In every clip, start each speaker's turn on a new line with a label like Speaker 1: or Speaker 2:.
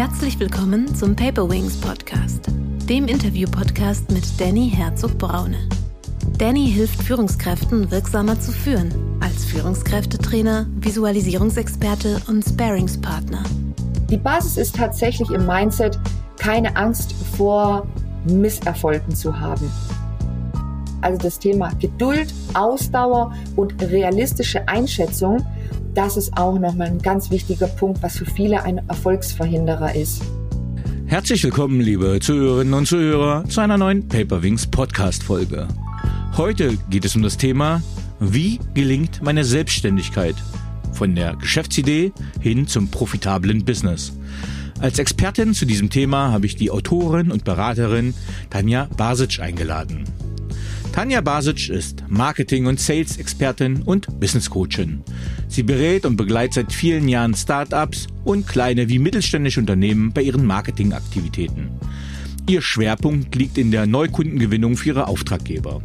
Speaker 1: Herzlich willkommen zum Paper Wings Podcast, dem Interview-Podcast mit Danny Herzog-Braune. Danny hilft Führungskräften wirksamer zu führen, als Führungskräftetrainer, Visualisierungsexperte und Sparingspartner.
Speaker 2: Die Basis ist tatsächlich im Mindset, keine Angst vor Misserfolgen zu haben. Also das Thema Geduld, Ausdauer und realistische Einschätzung, das ist auch nochmal ein ganz wichtiger Punkt, was für viele ein Erfolgsverhinderer ist.
Speaker 3: Herzlich willkommen, liebe Zuhörerinnen und Zuhörer, zu einer neuen Paperwings Podcast Folge. Heute geht es um das Thema, wie gelingt meine Selbstständigkeit? Von der Geschäftsidee hin zum profitablen Business. Als Expertin zu diesem Thema habe ich die Autorin und Beraterin Tanja Basic eingeladen. Tanja Basic ist Marketing- und Sales-Expertin und Business-Coachin. Sie berät und begleitet seit vielen Jahren Start-ups und kleine wie mittelständische Unternehmen bei ihren Marketingaktivitäten. Ihr Schwerpunkt liegt in der Neukundengewinnung für ihre Auftraggeber.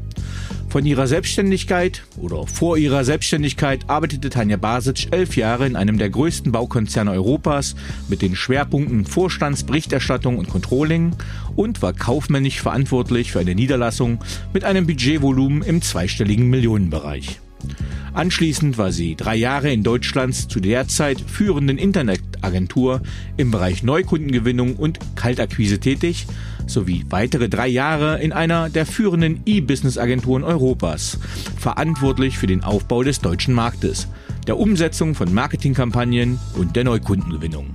Speaker 3: Von ihrer Selbstständigkeit oder vor ihrer Selbstständigkeit arbeitete Tanja Basic elf Jahre in einem der größten Baukonzerne Europas mit den Schwerpunkten Vorstandsberichterstattung und Controlling und war kaufmännisch verantwortlich für eine Niederlassung mit einem Budgetvolumen im zweistelligen Millionenbereich. Anschließend war sie drei Jahre in Deutschlands zu der Zeit führenden Internetagentur im Bereich Neukundengewinnung und Kaltakquise tätig, sowie weitere drei Jahre in einer der führenden E-Business-Agenturen Europas, verantwortlich für den Aufbau des deutschen Marktes, der Umsetzung von Marketingkampagnen und der Neukundengewinnung.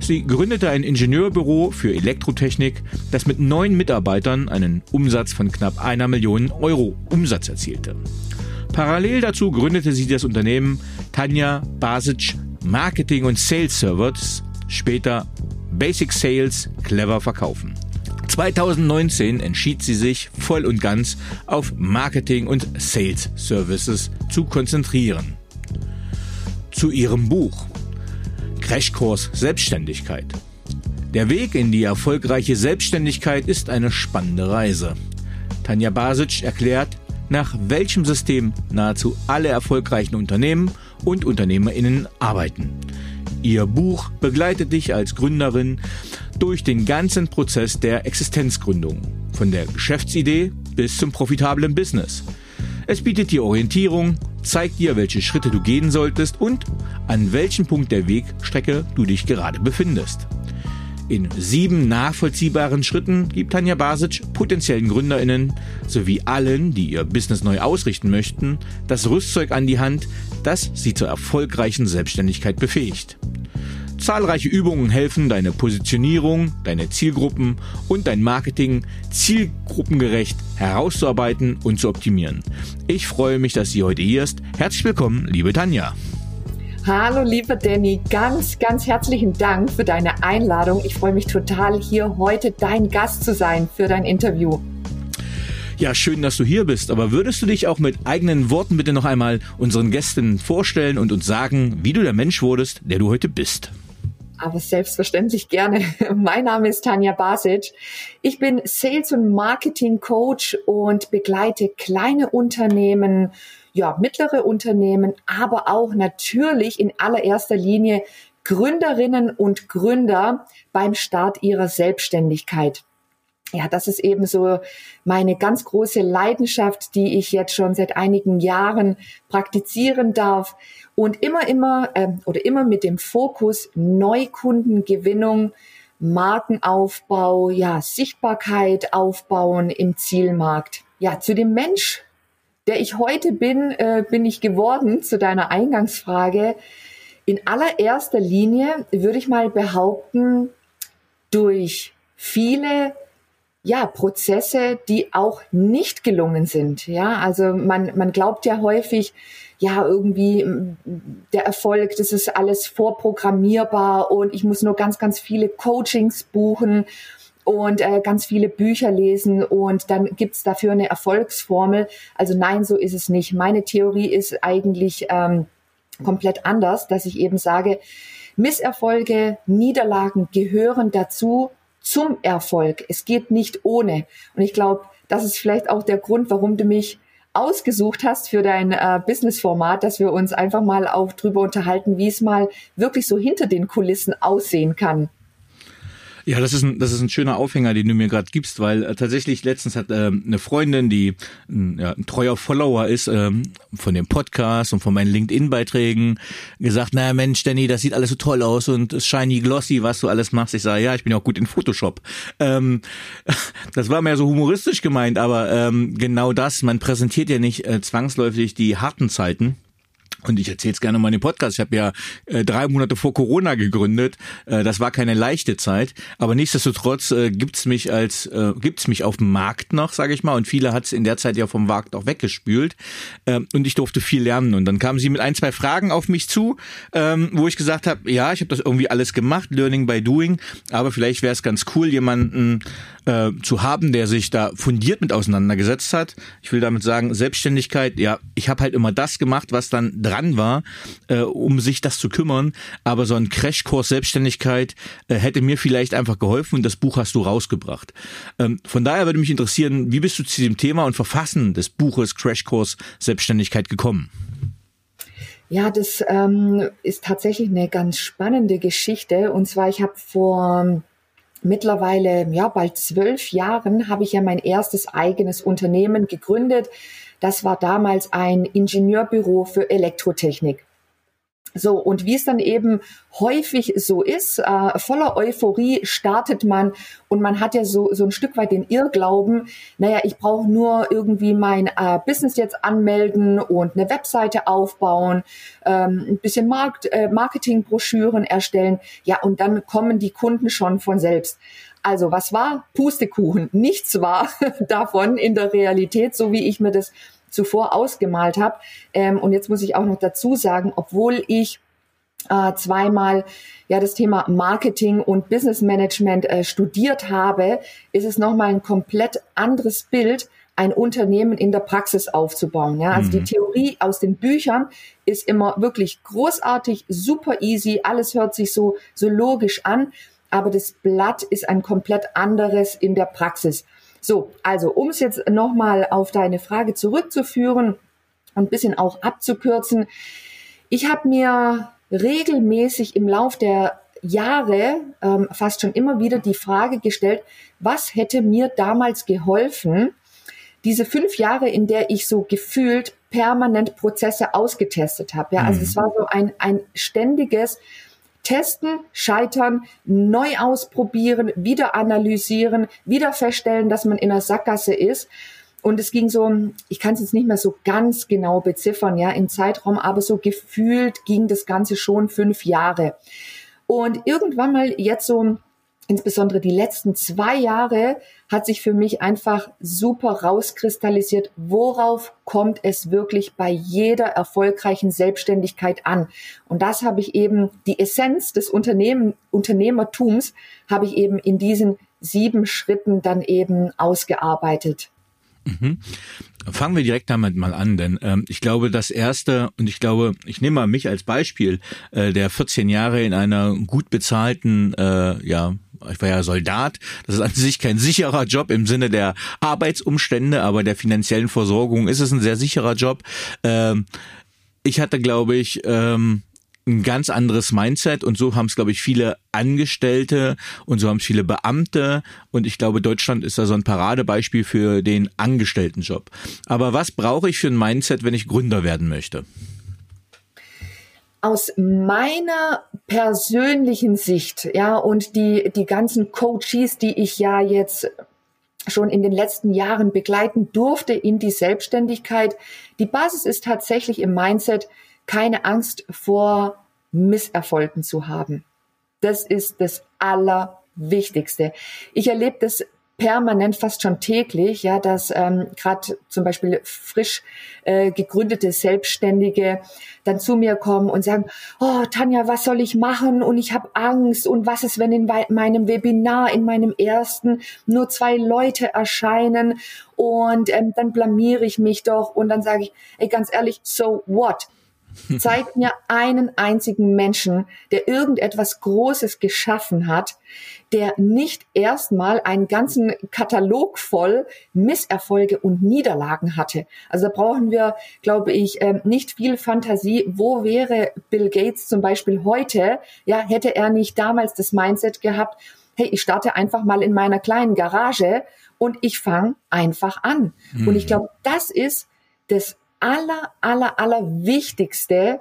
Speaker 3: Sie gründete ein Ingenieurbüro für Elektrotechnik, das mit neun Mitarbeitern einen Umsatz von knapp einer Million Euro Umsatz erzielte. Parallel dazu gründete sie das Unternehmen Tanja Basic Marketing und Sales Servers, später Basic Sales clever verkaufen. 2019 entschied sie sich voll und ganz auf Marketing und Sales Services zu konzentrieren. Zu ihrem Buch Crashkurs Selbstständigkeit. Der Weg in die erfolgreiche Selbstständigkeit ist eine spannende Reise. Tanja Basic erklärt, nach welchem System nahezu alle erfolgreichen Unternehmen und Unternehmerinnen arbeiten. Ihr Buch begleitet dich als Gründerin durch den ganzen Prozess der Existenzgründung, von der Geschäftsidee bis zum profitablen Business. Es bietet dir Orientierung, zeigt dir, welche Schritte du gehen solltest und an welchem Punkt der Wegstrecke du dich gerade befindest. In sieben nachvollziehbaren Schritten gibt Tanja Basic potenziellen GründerInnen sowie allen, die ihr Business neu ausrichten möchten, das Rüstzeug an die Hand, das sie zur erfolgreichen Selbstständigkeit befähigt. Zahlreiche Übungen helfen, deine Positionierung, deine Zielgruppen und dein Marketing zielgruppengerecht herauszuarbeiten und zu optimieren. Ich freue mich, dass sie heute hier ist. Herzlich willkommen, liebe Tanja.
Speaker 2: Hallo, lieber Danny, ganz, ganz herzlichen Dank für deine Einladung. Ich freue mich total, hier heute dein Gast zu sein für dein Interview.
Speaker 3: Ja, schön, dass du hier bist. Aber würdest du dich auch mit eigenen Worten bitte noch einmal unseren Gästen vorstellen und uns sagen, wie du der Mensch wurdest, der du heute bist?
Speaker 2: Aber selbstverständlich gerne. Mein Name ist Tanja Basic. Ich bin Sales- und Marketing-Coach und begleite kleine Unternehmen, ja, mittlere Unternehmen, aber auch natürlich in allererster Linie Gründerinnen und Gründer beim Start ihrer Selbstständigkeit. Ja, das ist eben so meine ganz große Leidenschaft, die ich jetzt schon seit einigen Jahren praktizieren darf und immer, immer äh, oder immer mit dem Fokus Neukundengewinnung, Markenaufbau, ja, Sichtbarkeit aufbauen im Zielmarkt. Ja, zu dem Mensch der ich heute bin, äh, bin ich geworden zu deiner Eingangsfrage. In allererster Linie würde ich mal behaupten, durch viele ja, Prozesse, die auch nicht gelungen sind. Ja, also man, man glaubt ja häufig, ja, irgendwie der Erfolg, das ist alles vorprogrammierbar und ich muss nur ganz, ganz viele Coachings buchen und äh, ganz viele Bücher lesen und dann gibt's dafür eine Erfolgsformel. Also nein, so ist es nicht. Meine Theorie ist eigentlich ähm, komplett anders, dass ich eben sage, Misserfolge, Niederlagen gehören dazu zum Erfolg. Es geht nicht ohne. Und ich glaube, das ist vielleicht auch der Grund, warum du mich ausgesucht hast für dein äh, Business-Format, dass wir uns einfach mal auch drüber unterhalten, wie es mal wirklich so hinter den Kulissen aussehen kann.
Speaker 3: Ja, das ist ein, das ist ein schöner Aufhänger, den du mir gerade gibst, weil äh, tatsächlich letztens hat äh, eine Freundin, die äh, ja, ein treuer Follower ist äh, von dem Podcast und von meinen LinkedIn-Beiträgen, gesagt, naja Mensch, Danny, das sieht alles so toll aus und shiny glossy, was du alles machst. Ich sage, ja, ich bin ja auch gut in Photoshop. Ähm, das war mehr so humoristisch gemeint, aber ähm, genau das, man präsentiert ja nicht äh, zwangsläufig die harten Zeiten und ich erzähle es gerne mal in dem Podcast. Ich habe ja äh, drei Monate vor Corona gegründet. Äh, das war keine leichte Zeit, aber nichtsdestotrotz äh, gibt's mich als äh, gibt's mich auf dem Markt noch, sage ich mal. Und viele hat's in der Zeit ja vom Markt auch weggespült. Ähm, und ich durfte viel lernen. Und dann kamen sie mit ein zwei Fragen auf mich zu, ähm, wo ich gesagt habe, ja, ich habe das irgendwie alles gemacht, Learning by Doing. Aber vielleicht wäre es ganz cool, jemanden äh, zu haben, der sich da fundiert mit auseinandergesetzt hat. Ich will damit sagen, Selbstständigkeit. Ja, ich habe halt immer das gemacht, was dann dran war, äh, um sich das zu kümmern. Aber so ein Crashkurs Selbstständigkeit äh, hätte mir vielleicht einfach geholfen und das Buch hast du rausgebracht. Ähm, von daher würde mich interessieren, wie bist du zu dem Thema und Verfassen des Buches Crashkurs Selbstständigkeit gekommen?
Speaker 2: Ja, das ähm, ist tatsächlich eine ganz spannende Geschichte. Und zwar, ich habe vor mittlerweile, ja, bald zwölf Jahren habe ich ja mein erstes eigenes Unternehmen gegründet. Das war damals ein Ingenieurbüro für Elektrotechnik. So, und wie es dann eben häufig so ist, äh, voller Euphorie startet man und man hat ja so, so ein Stück weit den Irrglauben, naja, ich brauche nur irgendwie mein äh, Business jetzt anmelden und eine Webseite aufbauen, ähm, ein bisschen Markt, äh, Marketingbroschüren erstellen, ja, und dann kommen die Kunden schon von selbst. Also was war? Pustekuchen. Nichts war davon in der Realität, so wie ich mir das zuvor ausgemalt habe. Ähm, und jetzt muss ich auch noch dazu sagen, obwohl ich äh, zweimal ja das Thema Marketing und Business Management äh, studiert habe, ist es nochmal ein komplett anderes Bild, ein Unternehmen in der Praxis aufzubauen. Ja, also mhm. die Theorie aus den Büchern ist immer wirklich großartig, super easy, alles hört sich so so logisch an, aber das Blatt ist ein komplett anderes in der Praxis. So, also um es jetzt nochmal auf deine Frage zurückzuführen und ein bisschen auch abzukürzen. Ich habe mir regelmäßig im Lauf der Jahre ähm, fast schon immer wieder die Frage gestellt, was hätte mir damals geholfen, diese fünf Jahre, in der ich so gefühlt permanent Prozesse ausgetestet habe. Ja, also mhm. es war so ein, ein ständiges testen, scheitern, neu ausprobieren, wieder analysieren, wieder feststellen, dass man in einer Sackgasse ist. Und es ging so, ich kann es jetzt nicht mehr so ganz genau beziffern, ja, im Zeitraum, aber so gefühlt ging das Ganze schon fünf Jahre. Und irgendwann mal jetzt so insbesondere die letzten zwei Jahre hat sich für mich einfach super rauskristallisiert, worauf kommt es wirklich bei jeder erfolgreichen Selbstständigkeit an. Und das habe ich eben, die Essenz des Unternehmen, Unternehmertums habe ich eben in diesen sieben Schritten dann eben ausgearbeitet.
Speaker 3: Mhm. Fangen wir direkt damit mal an, denn ähm, ich glaube, das erste, und ich glaube, ich nehme mal mich als Beispiel, äh, der 14 Jahre in einer gut bezahlten, äh, ja, ich war ja Soldat, das ist an sich kein sicherer Job im Sinne der Arbeitsumstände, aber der finanziellen Versorgung ist es ein sehr sicherer Job. Ähm, ich hatte, glaube ich, ähm, ein ganz anderes Mindset und so haben es, glaube ich, viele Angestellte und so haben es viele Beamte und ich glaube, Deutschland ist da so ein Paradebeispiel für den Angestelltenjob. Aber was brauche ich für ein Mindset, wenn ich Gründer werden möchte?
Speaker 2: Aus meiner persönlichen Sicht, ja, und die, die ganzen Coaches, die ich ja jetzt schon in den letzten Jahren begleiten durfte in die Selbstständigkeit. Die Basis ist tatsächlich im Mindset, keine Angst vor Misserfolgen zu haben. Das ist das Allerwichtigste. Ich erlebe das permanent, fast schon täglich, ja, dass ähm, gerade zum Beispiel frisch äh, gegründete Selbstständige dann zu mir kommen und sagen, oh Tanja, was soll ich machen? Und ich habe Angst. Und was ist, wenn in meinem Webinar, in meinem ersten, nur zwei Leute erscheinen und ähm, dann blamiere ich mich doch und dann sage ich, ey, ganz ehrlich, so what? Zeig mir einen einzigen Menschen, der irgendetwas Großes geschaffen hat, der nicht erstmal einen ganzen Katalog voll Misserfolge und Niederlagen hatte. Also da brauchen wir, glaube ich, ähm, nicht viel Fantasie. Wo wäre Bill Gates zum Beispiel heute? Ja, hätte er nicht damals das Mindset gehabt, hey, ich starte einfach mal in meiner kleinen Garage und ich fange einfach an. Mhm. Und ich mhm. glaube, das ist das aller, aller, aller Wichtigste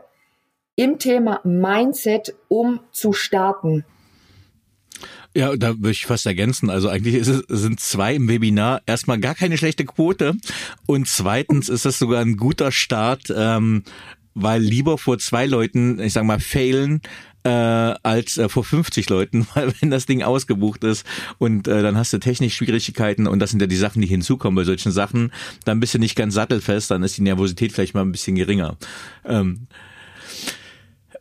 Speaker 2: im Thema Mindset, um zu starten.
Speaker 3: Ja, da würde ich fast ergänzen. Also eigentlich es, sind zwei im Webinar erstmal gar keine schlechte Quote und zweitens ist das sogar ein guter Start, ähm, weil lieber vor zwei Leuten, ich sag mal, failen, äh, als äh, vor 50 Leuten, weil wenn das Ding ausgebucht ist und äh, dann hast du technisch Schwierigkeiten und das sind ja die Sachen, die hinzukommen bei solchen Sachen, dann bist du nicht ganz sattelfest, dann ist die Nervosität vielleicht mal ein bisschen geringer. Ähm,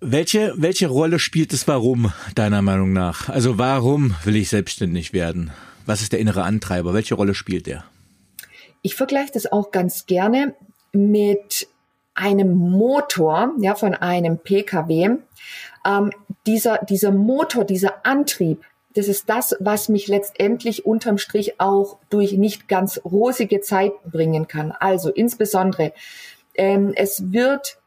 Speaker 3: welche, welche Rolle spielt es warum, deiner Meinung nach? Also warum will ich selbstständig werden? Was ist der innere Antreiber? Welche Rolle spielt der?
Speaker 2: Ich vergleiche das auch ganz gerne mit einem Motor, ja, von einem PKW. Ähm, dieser, dieser Motor, dieser Antrieb, das ist das, was mich letztendlich unterm Strich auch durch nicht ganz rosige Zeiten bringen kann. Also insbesondere, ähm, es wird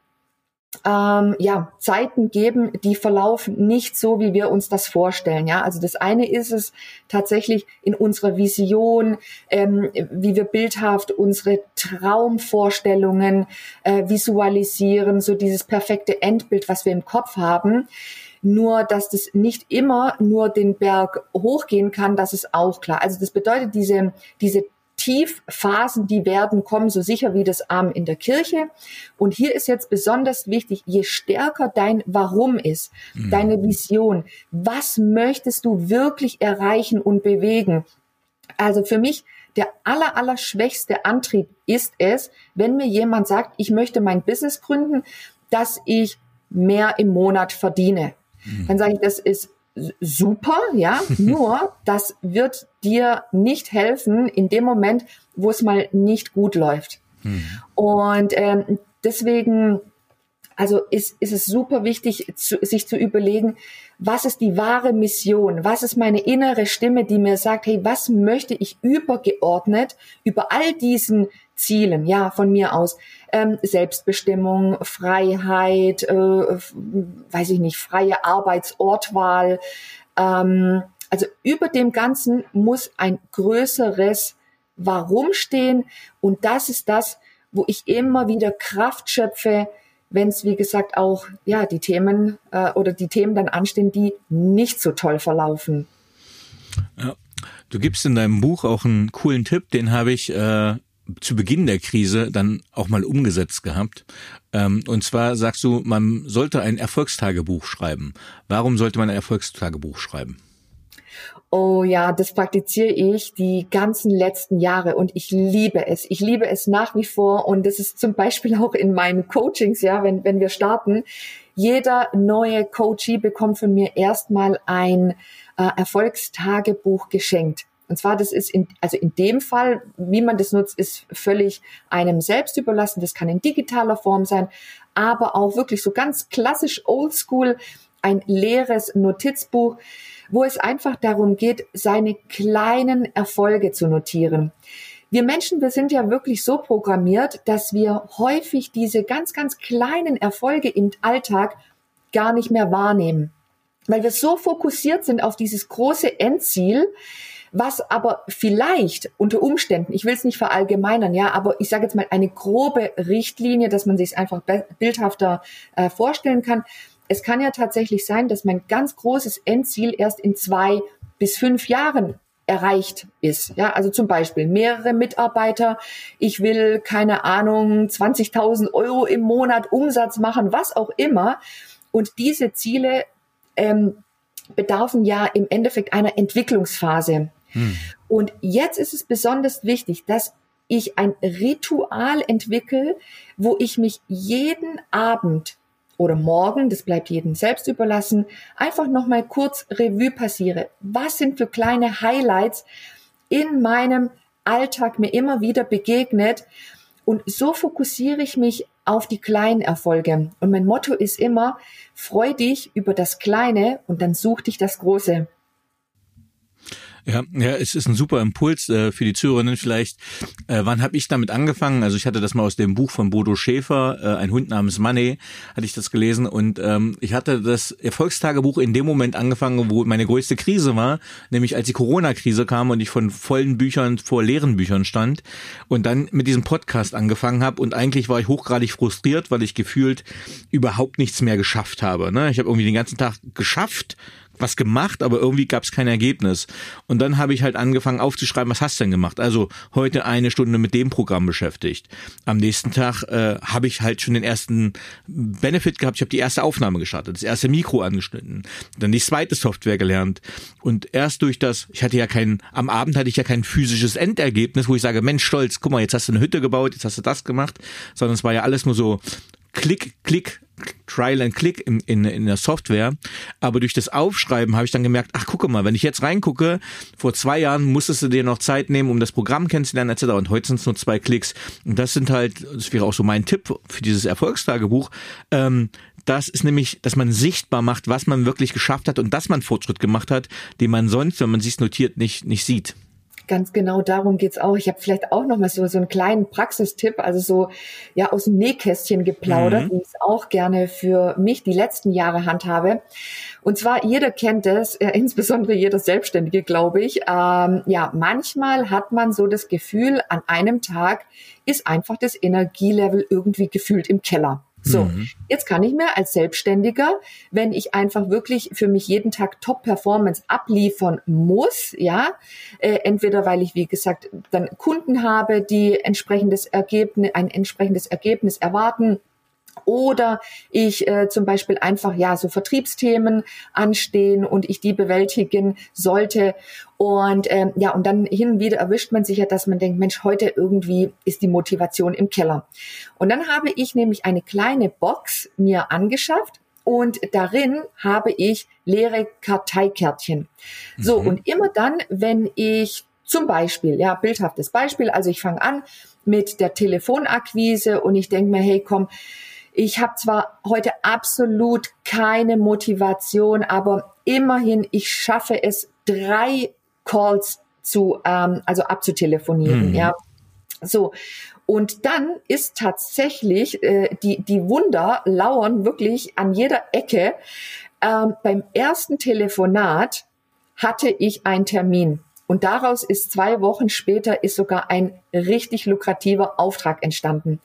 Speaker 2: ähm, ja, Zeiten geben, die verlaufen nicht so, wie wir uns das vorstellen. Ja, also das eine ist es tatsächlich in unserer Vision, ähm, wie wir bildhaft unsere Traumvorstellungen äh, visualisieren, so dieses perfekte Endbild, was wir im Kopf haben. Nur, dass das nicht immer nur den Berg hochgehen kann, das ist auch klar. Also das bedeutet, diese, diese Tiefphasen, die werden kommen, so sicher wie das Arm in der Kirche. Und hier ist jetzt besonders wichtig, je stärker dein Warum ist, mhm. deine Vision, was möchtest du wirklich erreichen und bewegen? Also für mich der aller, aller schwächste Antrieb ist es, wenn mir jemand sagt, ich möchte mein Business gründen, dass ich mehr im Monat verdiene. Mhm. Dann sage ich, das ist super, ja, nur das wird dir nicht helfen in dem Moment, wo es mal nicht gut läuft. Hm. Und ähm, deswegen, also ist, ist es super wichtig, zu, sich zu überlegen, was ist die wahre Mission? Was ist meine innere Stimme, die mir sagt, hey, was möchte ich übergeordnet über all diesen Zielen, ja, von mir aus, ähm, Selbstbestimmung, Freiheit, äh, weiß ich nicht, freie Arbeitsortwahl. Ähm, also über dem Ganzen muss ein größeres Warum stehen und das ist das, wo ich immer wieder Kraft schöpfe, wenn es, wie gesagt, auch ja die Themen äh, oder die Themen dann anstehen, die nicht so toll verlaufen.
Speaker 3: Ja. Du gibst in deinem Buch auch einen coolen Tipp, den habe ich äh, zu Beginn der Krise dann auch mal umgesetzt gehabt. Ähm, und zwar sagst du, man sollte ein Erfolgstagebuch schreiben. Warum sollte man ein Erfolgstagebuch schreiben?
Speaker 2: Oh ja, das praktiziere ich die ganzen letzten Jahre und ich liebe es. Ich liebe es nach wie vor und das ist zum Beispiel auch in meinen Coachings, ja, wenn, wenn wir starten. Jeder neue Coachee bekommt von mir erstmal ein äh, Erfolgstagebuch geschenkt. Und zwar, das ist in, also in dem Fall, wie man das nutzt, ist völlig einem selbst überlassen. Das kann in digitaler Form sein, aber auch wirklich so ganz klassisch oldschool, ein leeres Notizbuch wo es einfach darum geht, seine kleinen Erfolge zu notieren. Wir Menschen, wir sind ja wirklich so programmiert, dass wir häufig diese ganz, ganz kleinen Erfolge im Alltag gar nicht mehr wahrnehmen. Weil wir so fokussiert sind auf dieses große Endziel, was aber vielleicht unter Umständen, ich will es nicht verallgemeinern, ja, aber ich sage jetzt mal eine grobe Richtlinie, dass man sich es einfach bildhafter äh, vorstellen kann, es kann ja tatsächlich sein, dass mein ganz großes Endziel erst in zwei bis fünf Jahren erreicht ist. Ja, also zum Beispiel mehrere Mitarbeiter. Ich will keine Ahnung 20.000 Euro im Monat Umsatz machen, was auch immer. Und diese Ziele ähm, bedarfen ja im Endeffekt einer Entwicklungsphase. Hm. Und jetzt ist es besonders wichtig, dass ich ein Ritual entwickle, wo ich mich jeden Abend oder morgen, das bleibt jedem selbst überlassen, einfach nochmal kurz Revue passiere. Was sind für kleine Highlights in meinem Alltag mir immer wieder begegnet? Und so fokussiere ich mich auf die kleinen Erfolge. Und mein Motto ist immer, freu dich über das Kleine und dann such dich das Große.
Speaker 3: Ja, ja, es ist ein super Impuls äh, für die Zuhörerinnen vielleicht. Äh, wann habe ich damit angefangen? Also ich hatte das mal aus dem Buch von Bodo Schäfer, äh, ein Hund namens Money, hatte ich das gelesen und ähm, ich hatte das Erfolgstagebuch in dem Moment angefangen, wo meine größte Krise war, nämlich als die Corona-Krise kam und ich von vollen Büchern vor leeren Büchern stand und dann mit diesem Podcast angefangen habe und eigentlich war ich hochgradig frustriert, weil ich gefühlt überhaupt nichts mehr geschafft habe. Ne? Ich habe irgendwie den ganzen Tag geschafft, was gemacht, aber irgendwie gab es kein Ergebnis. Und dann habe ich halt angefangen aufzuschreiben, was hast du denn gemacht? Also heute eine Stunde mit dem Programm beschäftigt. Am nächsten Tag äh, habe ich halt schon den ersten Benefit gehabt. Ich habe die erste Aufnahme gestartet, das erste Mikro angeschnitten, dann die zweite Software gelernt. Und erst durch das, ich hatte ja kein, am Abend hatte ich ja kein physisches Endergebnis, wo ich sage, Mensch, stolz, guck mal, jetzt hast du eine Hütte gebaut, jetzt hast du das gemacht, sondern es war ja alles nur so Klick, Klick, Trial and Click in, in, in der Software. Aber durch das Aufschreiben habe ich dann gemerkt, ach gucke mal, wenn ich jetzt reingucke, vor zwei Jahren musstest du dir noch Zeit nehmen, um das Programm kennenzulernen etc. Und heute sind es nur zwei Klicks. Und das sind halt, das wäre auch so mein Tipp für dieses Erfolgstagebuch. Ähm, das ist nämlich, dass man sichtbar macht, was man wirklich geschafft hat und dass man Fortschritt gemacht hat, den man sonst, wenn man sich notiert, nicht, nicht sieht.
Speaker 2: Ganz genau darum geht's auch. Ich habe vielleicht auch noch mal so, so einen kleinen Praxistipp, also so ja aus dem Nähkästchen geplaudert, mhm. wie ich es auch gerne für mich die letzten Jahre handhabe. Und zwar, jeder kennt es, äh, insbesondere jeder Selbstständige, glaube ich. Ähm, ja, manchmal hat man so das Gefühl, an einem Tag ist einfach das Energielevel irgendwie gefühlt im Keller. So, mhm. jetzt kann ich mir als Selbstständiger, wenn ich einfach wirklich für mich jeden Tag Top-Performance abliefern muss, ja, äh, entweder weil ich, wie gesagt, dann Kunden habe, die entsprechendes Ergebnis, ein entsprechendes Ergebnis erwarten, oder ich äh, zum Beispiel einfach ja so Vertriebsthemen anstehen und ich die bewältigen sollte und ähm, ja und dann hin und wieder erwischt man sich ja, dass man denkt, Mensch, heute irgendwie ist die Motivation im Keller. Und dann habe ich nämlich eine kleine Box mir angeschafft und darin habe ich leere Karteikärtchen. Mhm. So und immer dann, wenn ich zum Beispiel, ja, bildhaftes Beispiel, also ich fange an mit der Telefonakquise und ich denke mir, hey, komm, ich habe zwar heute absolut keine Motivation, aber immerhin, ich schaffe es, drei Calls zu, ähm, also abzutelefonieren, mhm. ja. So. Und dann ist tatsächlich, äh, die, die Wunder lauern wirklich an jeder Ecke. Ähm, beim ersten Telefonat hatte ich einen Termin. Und daraus ist zwei Wochen später ist sogar ein richtig lukrativer Auftrag entstanden.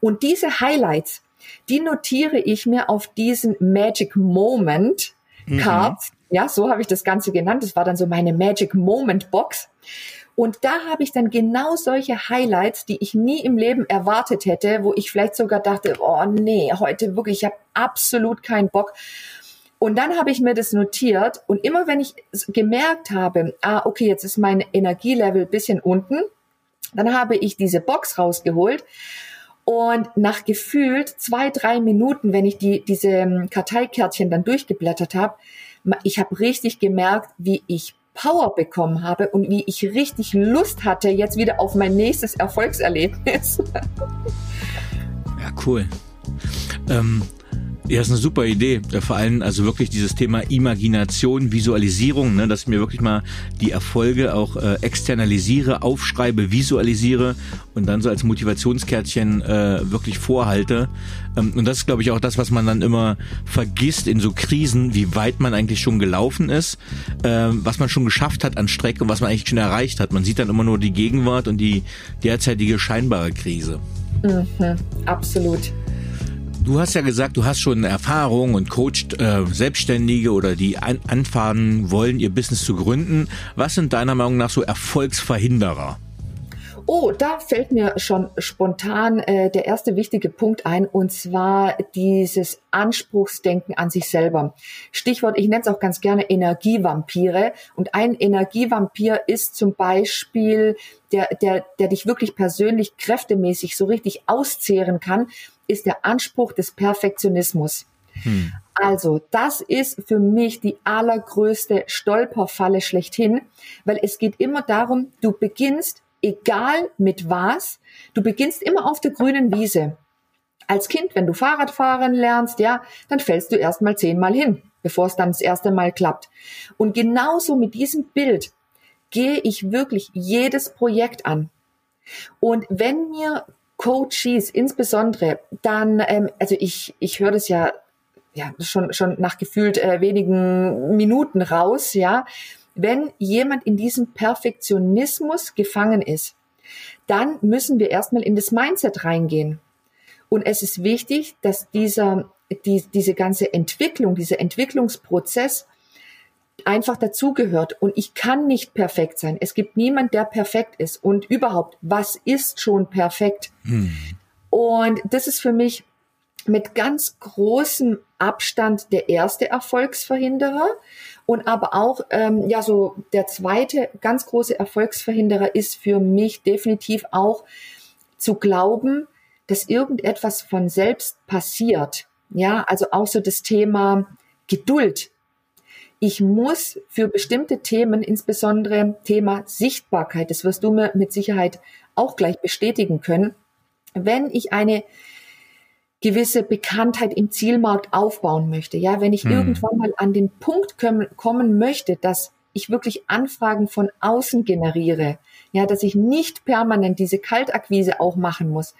Speaker 2: Und diese Highlights, die notiere ich mir auf diesen Magic Moment. Cards. Mhm. Ja, so habe ich das Ganze genannt. Das war dann so meine Magic Moment Box. Und da habe ich dann genau solche Highlights, die ich nie im Leben erwartet hätte, wo ich vielleicht sogar dachte, oh nee, heute wirklich, ich habe absolut keinen Bock. Und dann habe ich mir das notiert und immer wenn ich gemerkt habe, ah, okay, jetzt ist mein Energielevel bisschen unten, dann habe ich diese Box rausgeholt und nach gefühlt zwei, drei Minuten, wenn ich die, diese ähm, Karteikärtchen dann durchgeblättert habe, ich habe richtig gemerkt, wie ich Power bekommen habe und wie ich richtig Lust hatte, jetzt wieder auf mein nächstes Erfolgserlebnis.
Speaker 3: Ja, cool. Ähm, ja, ist eine super Idee. Vor allem also wirklich dieses Thema Imagination, Visualisierung, ne, dass ich mir wirklich mal die Erfolge auch äh, externalisiere, aufschreibe, visualisiere und dann so als Motivationskärtchen äh, wirklich vorhalte. Ähm, und das ist, glaube ich, auch das, was man dann immer vergisst in so Krisen, wie weit man eigentlich schon gelaufen ist, äh, was man schon geschafft hat an Strecke und was man eigentlich schon erreicht hat. Man sieht dann immer nur die Gegenwart und die derzeitige scheinbare Krise.
Speaker 2: Mhm, absolut.
Speaker 3: Du hast ja gesagt, du hast schon Erfahrung und coacht äh, Selbstständige oder die an anfangen wollen, ihr Business zu gründen. Was sind deiner Meinung nach so Erfolgsverhinderer?
Speaker 2: Oh, da fällt mir schon spontan äh, der erste wichtige Punkt ein, und zwar dieses Anspruchsdenken an sich selber. Stichwort, ich nenne es auch ganz gerne Energievampire. Und ein Energievampir ist zum Beispiel, der, der, der dich wirklich persönlich kräftemäßig so richtig auszehren kann, ist der Anspruch des Perfektionismus. Hm. Also, das ist für mich die allergrößte Stolperfalle schlechthin, weil es geht immer darum, du beginnst egal mit was, du beginnst immer auf der grünen Wiese. Als Kind, wenn du Fahrrad fahren lernst, ja, dann fällst du erstmal zehnmal hin, bevor es dann das erste Mal klappt. Und genauso mit diesem Bild gehe ich wirklich jedes Projekt an. Und wenn mir Coaches insbesondere dann, ähm, also ich, ich höre das ja, ja schon, schon nach gefühlt äh, wenigen Minuten raus, ja, wenn jemand in diesem Perfektionismus gefangen ist, dann müssen wir erstmal in das Mindset reingehen. Und es ist wichtig, dass dieser, die, diese ganze Entwicklung, dieser Entwicklungsprozess einfach dazugehört. Und ich kann nicht perfekt sein. Es gibt niemand, der perfekt ist. Und überhaupt, was ist schon perfekt? Hm. Und das ist für mich mit ganz großem Abstand der erste Erfolgsverhinderer. Und aber auch, ähm, ja, so der zweite ganz große Erfolgsverhinderer ist für mich definitiv auch zu glauben, dass irgendetwas von selbst passiert. Ja, also auch so das Thema Geduld. Ich muss für bestimmte Themen, insbesondere Thema Sichtbarkeit, das wirst du mir mit Sicherheit auch gleich bestätigen können, wenn ich eine gewisse Bekanntheit im Zielmarkt aufbauen möchte, ja, wenn ich hm. irgendwann mal an den Punkt kommen, kommen möchte, dass ich wirklich Anfragen von außen generiere, ja, dass ich nicht permanent diese Kaltakquise auch machen muss,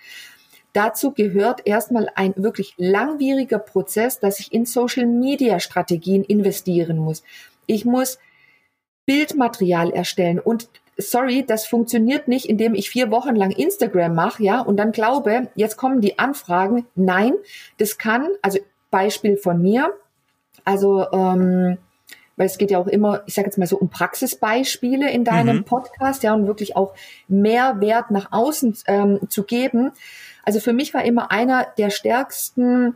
Speaker 2: Dazu gehört erstmal ein wirklich langwieriger Prozess, dass ich in Social Media Strategien investieren muss. Ich muss Bildmaterial erstellen und sorry, das funktioniert nicht, indem ich vier Wochen lang Instagram mache, ja, und dann glaube, jetzt kommen die Anfragen. Nein, das kann, also Beispiel von mir, also ähm, weil es geht ja auch immer, ich sage jetzt mal so um Praxisbeispiele in deinem mhm. Podcast, ja, und wirklich auch Mehrwert nach außen ähm, zu geben. Also für mich war immer einer der stärksten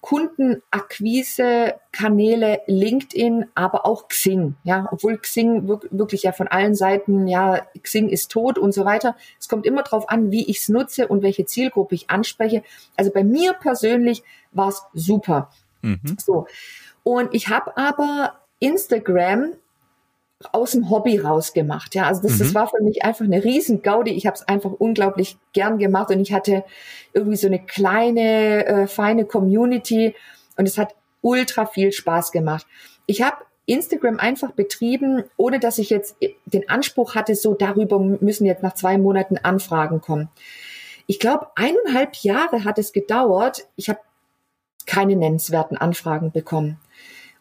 Speaker 2: Kundenakquise-Kanäle LinkedIn, aber auch Xing. Ja, obwohl Xing wirklich ja von allen Seiten, ja, Xing ist tot und so weiter. Es kommt immer darauf an, wie ich es nutze und welche Zielgruppe ich anspreche. Also bei mir persönlich war es super. Mhm. So. Und ich habe aber Instagram aus dem Hobby rausgemacht. Ja, also das, mhm. das war für mich einfach eine riesen Gaudi. Ich habe es einfach unglaublich gern gemacht und ich hatte irgendwie so eine kleine, äh, feine Community und es hat ultra viel Spaß gemacht. Ich habe Instagram einfach betrieben, ohne dass ich jetzt den Anspruch hatte, so darüber müssen jetzt nach zwei Monaten Anfragen kommen. Ich glaube, eineinhalb Jahre hat es gedauert. Ich habe keine nennenswerten Anfragen bekommen.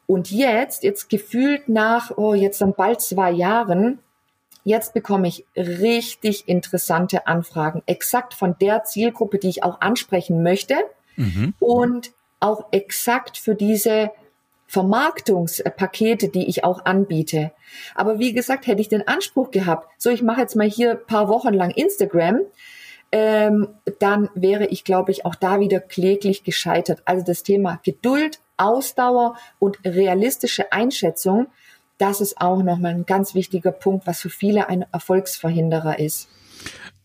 Speaker 2: Und jetzt, jetzt gefühlt nach, oh, jetzt dann bald zwei Jahren, jetzt bekomme ich richtig interessante Anfragen, exakt von der Zielgruppe, die ich auch ansprechen möchte mhm. und auch exakt für diese Vermarktungspakete, die ich auch anbiete. Aber wie gesagt, hätte ich den Anspruch gehabt, so ich mache jetzt mal hier paar Wochen lang Instagram, ähm, dann wäre ich, glaube ich, auch da wieder kläglich gescheitert. Also das Thema Geduld, Ausdauer und realistische Einschätzung, das ist auch nochmal ein ganz wichtiger Punkt, was für viele ein Erfolgsverhinderer ist.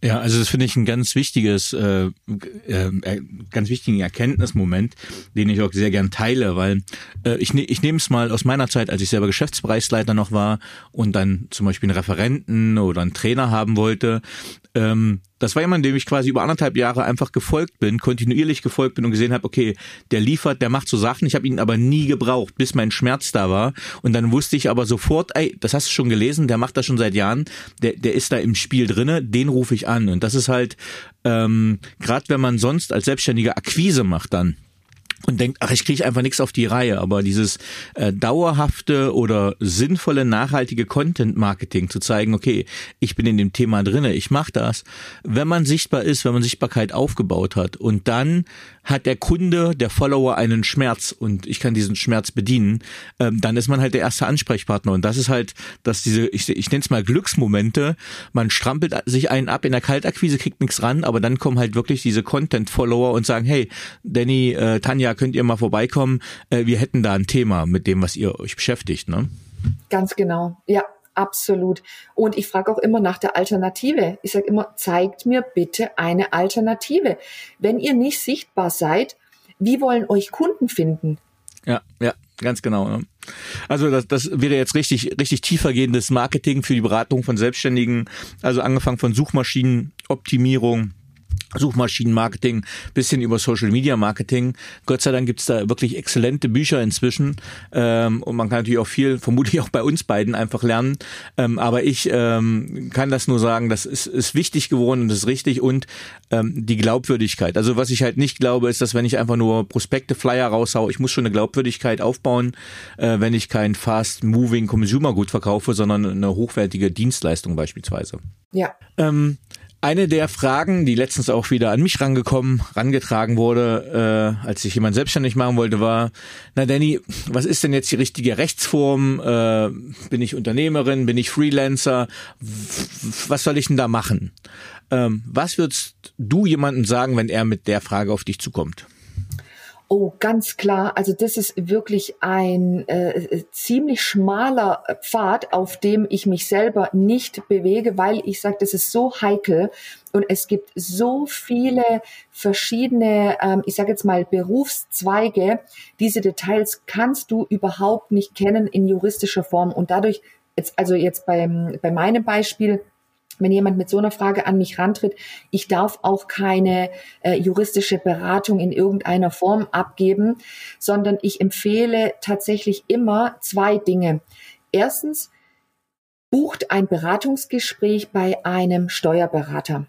Speaker 3: Ja, also das finde ich ein ganz wichtiges, äh, äh, ganz wichtigen Erkenntnismoment, den ich auch sehr gern teile, weil äh, ich, ne, ich nehme es mal aus meiner Zeit, als ich selber Geschäftsbereichsleiter noch war und dann zum Beispiel einen Referenten oder einen Trainer haben wollte. Ähm, das war jemand, dem ich quasi über anderthalb Jahre einfach gefolgt bin, kontinuierlich gefolgt bin und gesehen habe, okay, der liefert, der macht so Sachen, ich habe ihn aber nie gebraucht, bis mein Schmerz da war. Und dann wusste ich aber sofort, ey, das hast du schon gelesen, der macht das schon seit Jahren, der, der ist da im Spiel drinne, den rufe ich an. Und das ist halt, ähm, gerade wenn man sonst als Selbstständiger Akquise macht dann, und denkt, ach, ich kriege einfach nichts auf die Reihe. Aber dieses äh, dauerhafte oder sinnvolle, nachhaltige Content-Marketing zu zeigen, okay, ich bin in dem Thema drinne, ich mache das. Wenn man sichtbar ist, wenn man Sichtbarkeit aufgebaut hat und dann hat der Kunde, der Follower einen Schmerz und ich kann diesen Schmerz bedienen, ähm, dann ist man halt der erste Ansprechpartner. Und das ist halt, dass diese, ich, ich nenne es mal Glücksmomente, man strampelt sich einen ab in der Kaltakquise, kriegt nichts ran, aber dann kommen halt wirklich diese Content-Follower und sagen, hey, Danny, äh, Tanja, könnt ihr mal vorbeikommen? Äh, wir hätten da ein Thema mit dem, was ihr euch beschäftigt, ne?
Speaker 2: Ganz genau, ja. Absolut. Und ich frage auch immer nach der Alternative. Ich sage immer, zeigt mir bitte eine Alternative. Wenn ihr nicht sichtbar seid, wie wollen euch Kunden finden?
Speaker 3: Ja, ja, ganz genau. Ne? Also das, das wäre jetzt richtig, richtig tiefergehendes Marketing für die Beratung von Selbstständigen. Also angefangen von Suchmaschinenoptimierung, Suchmaschinenmarketing, bisschen über Social Media Marketing. Gott sei Dank gibt's da wirklich exzellente Bücher inzwischen ähm, und man kann natürlich auch viel, vermutlich auch bei uns beiden einfach lernen. Ähm, aber ich ähm, kann das nur sagen, das ist, ist wichtig geworden und das ist richtig und ähm, die Glaubwürdigkeit. Also was ich halt nicht glaube, ist, dass wenn ich einfach nur Prospekte, Flyer raushaue, ich muss schon eine Glaubwürdigkeit aufbauen, äh, wenn ich kein fast-moving Consumer Good verkaufe, sondern eine hochwertige Dienstleistung beispielsweise.
Speaker 2: Ja.
Speaker 3: Eine der Fragen, die letztens auch wieder an mich rangekommen, rangetragen wurde, äh, als ich jemand selbstständig machen wollte, war, na Danny, was ist denn jetzt die richtige Rechtsform? Äh, bin ich Unternehmerin? Bin ich Freelancer? Was soll ich denn da machen? Ähm, was würdest du jemandem sagen, wenn er mit der Frage auf dich zukommt?
Speaker 2: Oh, ganz klar. Also das ist wirklich ein äh, ziemlich schmaler Pfad, auf dem ich mich selber nicht bewege, weil ich sage, das ist so heikel und es gibt so viele verschiedene, ähm, ich sage jetzt mal Berufszweige. Diese Details kannst du überhaupt nicht kennen in juristischer Form und dadurch jetzt also jetzt beim bei meinem Beispiel wenn jemand mit so einer Frage an mich rantritt, ich darf auch keine äh, juristische Beratung in irgendeiner Form abgeben, sondern ich empfehle tatsächlich immer zwei Dinge. Erstens, bucht ein Beratungsgespräch bei einem Steuerberater.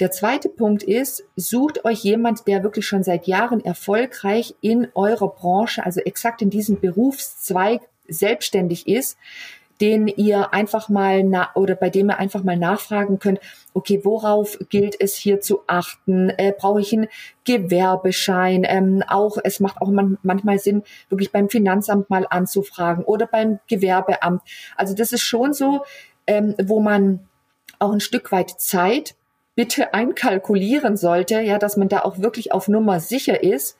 Speaker 2: Der zweite Punkt ist, sucht euch jemand, der wirklich schon seit Jahren erfolgreich in eurer Branche, also exakt in diesem Berufszweig selbstständig ist, den ihr einfach mal na oder bei dem ihr einfach mal nachfragen könnt, okay, worauf gilt es hier zu achten? Äh, Brauche ich einen Gewerbeschein? Ähm, auch es macht auch man, manchmal Sinn, wirklich beim Finanzamt mal anzufragen oder beim Gewerbeamt. Also das ist schon so, ähm, wo man auch ein Stück weit Zeit bitte einkalkulieren sollte, ja, dass man da auch wirklich auf Nummer sicher ist.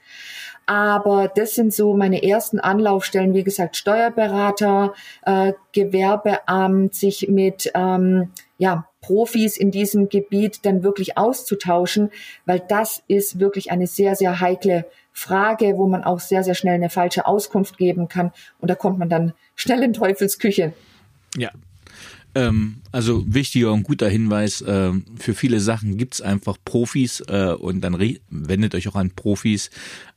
Speaker 2: Aber das sind so meine ersten Anlaufstellen, wie gesagt, Steuerberater, äh, Gewerbeamt, sich mit ähm, ja, Profis in diesem Gebiet dann wirklich auszutauschen, weil das ist wirklich eine sehr, sehr heikle Frage, wo man auch sehr, sehr schnell eine falsche Auskunft geben kann. Und da kommt man dann schnell in Teufelsküche.
Speaker 3: Ja, ähm, also wichtiger und guter Hinweis, äh, für viele Sachen gibt's einfach Profis äh, und dann wendet euch auch an Profis.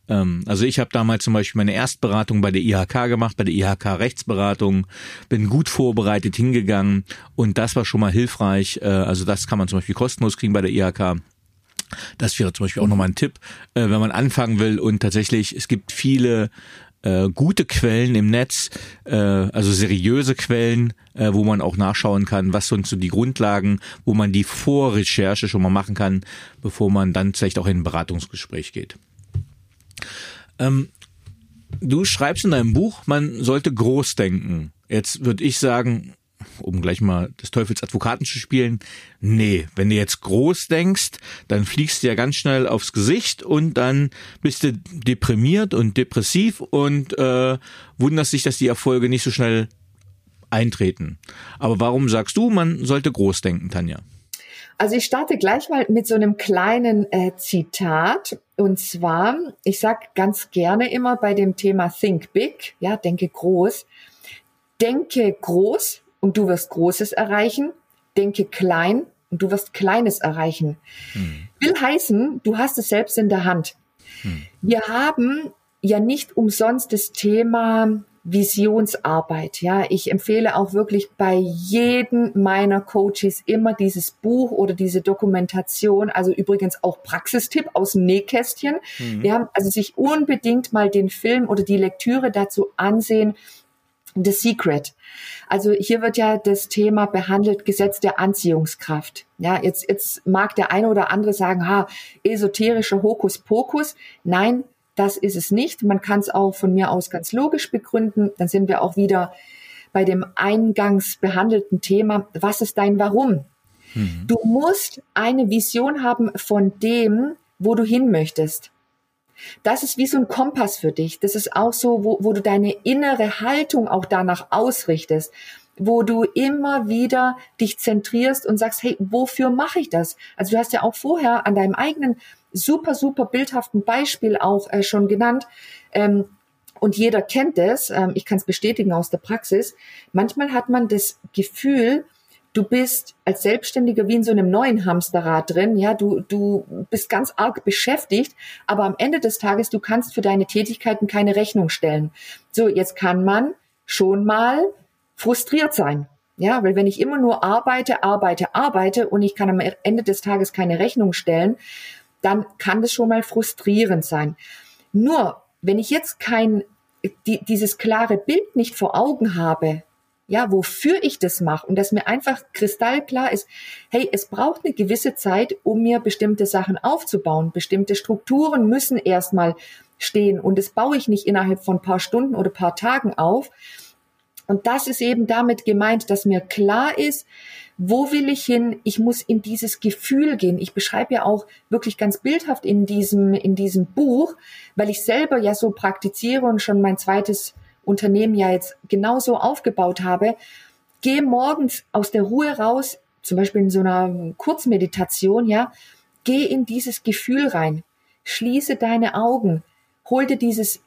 Speaker 3: Ähm, also ich habe damals zum Beispiel meine Erstberatung bei der IHK gemacht, bei der IHK Rechtsberatung, bin gut vorbereitet hingegangen und das war schon mal hilfreich. Äh, also das kann man zum Beispiel kostenlos kriegen bei der IHK. Das wäre zum Beispiel auch nochmal ein Tipp, äh, wenn man anfangen will. Und tatsächlich, es gibt viele äh, gute Quellen im Netz, äh, also seriöse Quellen, äh, wo man auch nachschauen kann, was sind so die Grundlagen, wo man die Vorrecherche schon mal machen kann, bevor man dann vielleicht auch in ein Beratungsgespräch geht. Ähm, du schreibst in deinem Buch, man sollte groß denken. Jetzt würde ich sagen, um gleich mal des Teufels Advokaten zu spielen, nee, wenn du jetzt groß denkst, dann fliegst du ja ganz schnell aufs Gesicht und dann bist du deprimiert und depressiv und äh, wunderst dich, dass die Erfolge nicht so schnell eintreten. Aber warum sagst du, man sollte groß denken, Tanja?
Speaker 2: Also ich starte gleich mal mit so einem kleinen äh, Zitat. Und zwar, ich sag ganz gerne immer bei dem Thema Think Big, ja, denke groß. Denke groß und du wirst Großes erreichen. Denke klein und du wirst Kleines erreichen. Hm. Will heißen, du hast es selbst in der Hand. Hm. Wir haben ja nicht umsonst das Thema Visionsarbeit. Ja, ich empfehle auch wirklich bei jedem meiner Coaches immer dieses Buch oder diese Dokumentation. Also übrigens auch Praxistipp aus dem Nähkästchen. Mhm. Wir haben also sich unbedingt mal den Film oder die Lektüre dazu ansehen. The Secret. Also hier wird ja das Thema behandelt, Gesetz der Anziehungskraft. Ja, jetzt, jetzt mag der eine oder andere sagen, ha, esoterischer Hokuspokus. Nein, das ist es nicht. Man kann es auch von mir aus ganz logisch begründen. Dann sind wir auch wieder bei dem eingangs behandelten Thema. Was ist dein Warum? Mhm. Du musst eine Vision haben von dem, wo du hin möchtest. Das ist wie so ein Kompass für dich. Das ist auch so, wo, wo du deine innere Haltung auch danach ausrichtest, wo du immer wieder dich zentrierst und sagst, hey, wofür mache ich das? Also du hast ja auch vorher an deinem eigenen super, super bildhaften Beispiel auch äh, schon genannt. Ähm, und jeder kennt es, ähm, ich kann es bestätigen aus der Praxis. Manchmal hat man das Gefühl, du bist als Selbstständiger wie in so einem neuen Hamsterrad drin, ja, du, du bist ganz arg beschäftigt, aber am Ende des Tages, du kannst für deine Tätigkeiten keine Rechnung stellen. So, jetzt kann man schon mal frustriert sein. Ja, weil wenn ich immer nur arbeite, arbeite, arbeite und ich kann am Ende des Tages keine Rechnung stellen, dann kann das schon mal frustrierend sein. Nur, wenn ich jetzt kein, die, dieses klare Bild nicht vor Augen habe, ja, wofür ich das mache und dass mir einfach kristallklar ist, hey, es braucht eine gewisse Zeit, um mir bestimmte Sachen aufzubauen. Bestimmte Strukturen müssen erstmal stehen und das baue ich nicht innerhalb von paar Stunden oder paar Tagen auf. Und das ist eben damit gemeint, dass mir klar ist, wo will ich hin? Ich muss in dieses Gefühl gehen. Ich beschreibe ja auch wirklich ganz bildhaft in diesem, in diesem Buch, weil ich selber ja so praktiziere und schon mein zweites Unternehmen ja jetzt genauso aufgebaut habe, geh morgens aus der Ruhe raus, zum Beispiel in so einer Kurzmeditation, ja, geh in dieses Gefühl rein, schließe deine Augen, hol dir dieses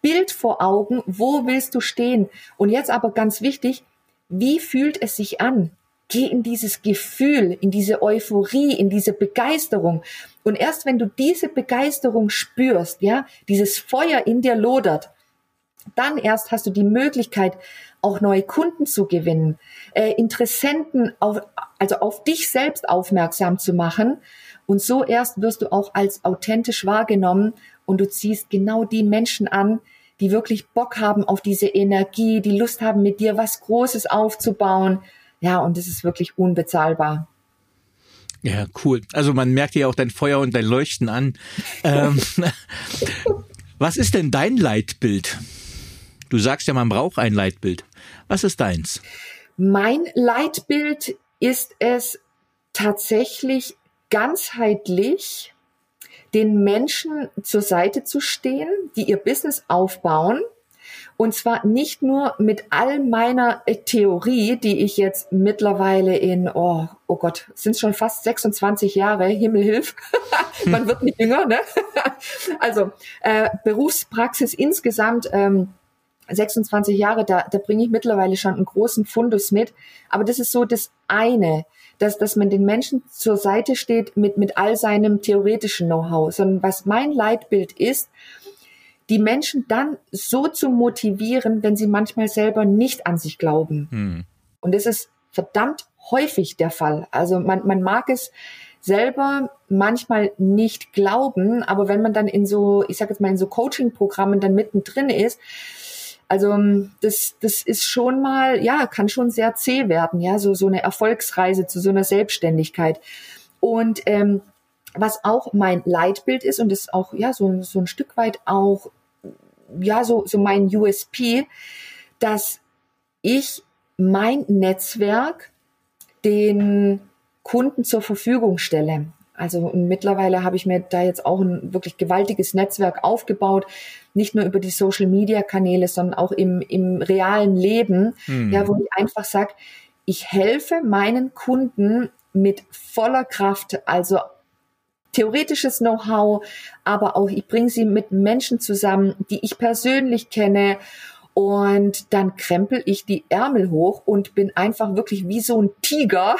Speaker 2: Bild vor Augen, wo willst du stehen? Und jetzt aber ganz wichtig, wie fühlt es sich an? Geh in dieses Gefühl, in diese Euphorie, in diese Begeisterung. Und erst wenn du diese Begeisterung spürst, ja, dieses Feuer in dir lodert, dann erst hast du die Möglichkeit, auch neue Kunden zu gewinnen, äh, Interessenten auf, also auf dich selbst aufmerksam zu machen. Und so erst wirst du auch als authentisch wahrgenommen und du ziehst genau die Menschen an, die wirklich Bock haben auf diese Energie, die Lust haben, mit dir was Großes aufzubauen. Ja, und es ist wirklich unbezahlbar.
Speaker 3: Ja, cool. Also man merkt ja auch dein Feuer und dein Leuchten an. ähm, was ist denn dein Leitbild? Du sagst ja, man braucht ein Leitbild. Was ist deins?
Speaker 2: Mein Leitbild ist es tatsächlich ganzheitlich den Menschen zur Seite zu stehen, die ihr Business aufbauen. Und zwar nicht nur mit all meiner Theorie, die ich jetzt mittlerweile in, oh, oh Gott, sind schon fast 26 Jahre, Himmelhilf. Man wird nicht jünger, ne? also äh, Berufspraxis insgesamt ähm, 26 Jahre, da, da bringe ich mittlerweile schon einen großen Fundus mit. Aber das ist so das eine, dass, dass man den Menschen zur Seite steht mit, mit all seinem theoretischen Know-how, sondern was mein Leitbild ist, die Menschen dann so zu motivieren, wenn sie manchmal selber nicht an sich glauben. Hm. Und das ist verdammt häufig der Fall. Also man, man mag es selber manchmal nicht glauben, aber wenn man dann in so, ich sage jetzt mal in so Coaching-Programmen dann mittendrin ist, also ähm, das, das ist schon mal, ja, kann schon sehr zäh werden, ja, so, so eine Erfolgsreise zu so einer Selbstständigkeit. Und ähm, was auch mein Leitbild ist, und ist auch, ja, so, so ein Stück weit auch, ja, so, so mein USP, dass ich mein Netzwerk den Kunden zur Verfügung stelle. Also mittlerweile habe ich mir da jetzt auch ein wirklich gewaltiges Netzwerk aufgebaut, nicht nur über die Social Media Kanäle, sondern auch im, im realen Leben, mhm. ja, wo ich einfach sage, ich helfe meinen Kunden mit voller Kraft, also theoretisches Know-how, aber auch ich bringe sie mit Menschen zusammen, die ich persönlich kenne und dann krempel ich die Ärmel hoch und bin einfach wirklich wie so ein Tiger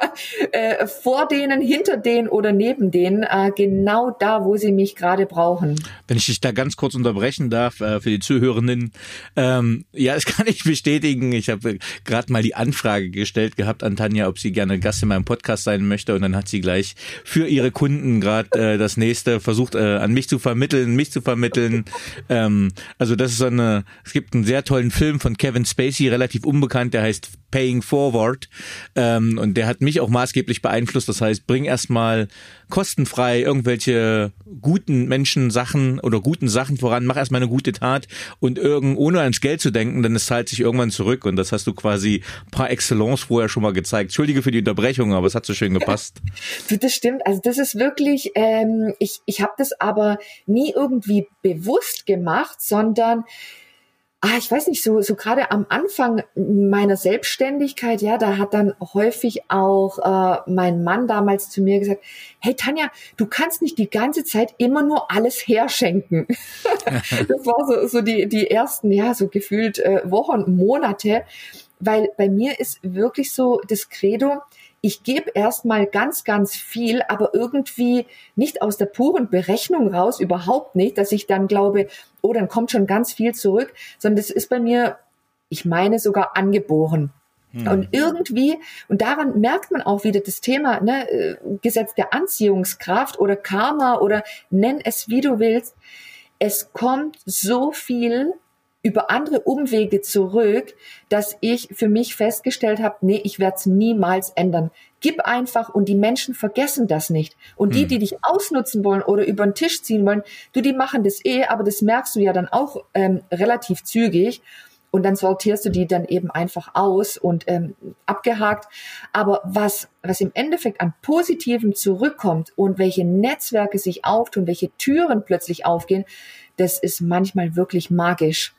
Speaker 2: äh, vor denen, hinter denen oder neben denen, äh, genau da, wo sie mich gerade brauchen.
Speaker 3: Wenn ich dich da ganz kurz unterbrechen darf äh, für die Zuhörenden, ähm, ja, das kann ich bestätigen. Ich habe gerade mal die Anfrage gestellt gehabt an Tanja, ob sie gerne Gast in meinem Podcast sein möchte und dann hat sie gleich für ihre Kunden gerade äh, das nächste versucht äh, an mich zu vermitteln, mich zu vermitteln. ähm, also das ist so eine, es gibt einen sehr tollen Film von Kevin Spacey, relativ unbekannt, der heißt Paying Forward. Ähm, und der hat mich auch maßgeblich beeinflusst. Das heißt, bring erstmal kostenfrei irgendwelche guten Menschen Sachen oder guten Sachen voran, mach erstmal eine gute Tat und irgend, ohne ans Geld zu denken, denn es zahlt sich irgendwann zurück. Und das hast du quasi par excellence vorher schon mal gezeigt. Entschuldige für die Unterbrechung, aber es hat so schön gepasst.
Speaker 2: das stimmt. Also das ist wirklich, ähm, ich, ich habe das aber nie irgendwie bewusst gemacht, sondern ah, ich weiß nicht, so, so gerade am Anfang meiner Selbstständigkeit, ja, da hat dann häufig auch äh, mein Mann damals zu mir gesagt, hey Tanja, du kannst nicht die ganze Zeit immer nur alles herschenken. das war so, so die, die ersten, ja, so gefühlt äh, Wochen, Monate. weil bei mir ist wirklich so das Credo, ich gebe erstmal ganz, ganz viel, aber irgendwie nicht aus der puren Berechnung raus, überhaupt nicht, dass ich dann glaube, oh, dann kommt schon ganz viel zurück, sondern das ist bei mir, ich meine sogar angeboren. Hm. Und irgendwie, und daran merkt man auch wieder das Thema, ne, äh, Gesetz der Anziehungskraft oder Karma oder nenn es wie du willst. Es kommt so viel über andere Umwege zurück, dass ich für mich festgestellt habe, nee, ich werde es niemals ändern. Gib einfach und die Menschen vergessen das nicht. Und die, hm. die dich ausnutzen wollen oder über den Tisch ziehen wollen, du, die machen das eh, aber das merkst du ja dann auch ähm, relativ zügig. Und dann sortierst du die dann eben einfach aus und ähm, abgehakt. Aber was, was im Endeffekt an Positivem zurückkommt und welche Netzwerke sich auftun, welche Türen plötzlich aufgehen, das ist manchmal wirklich magisch.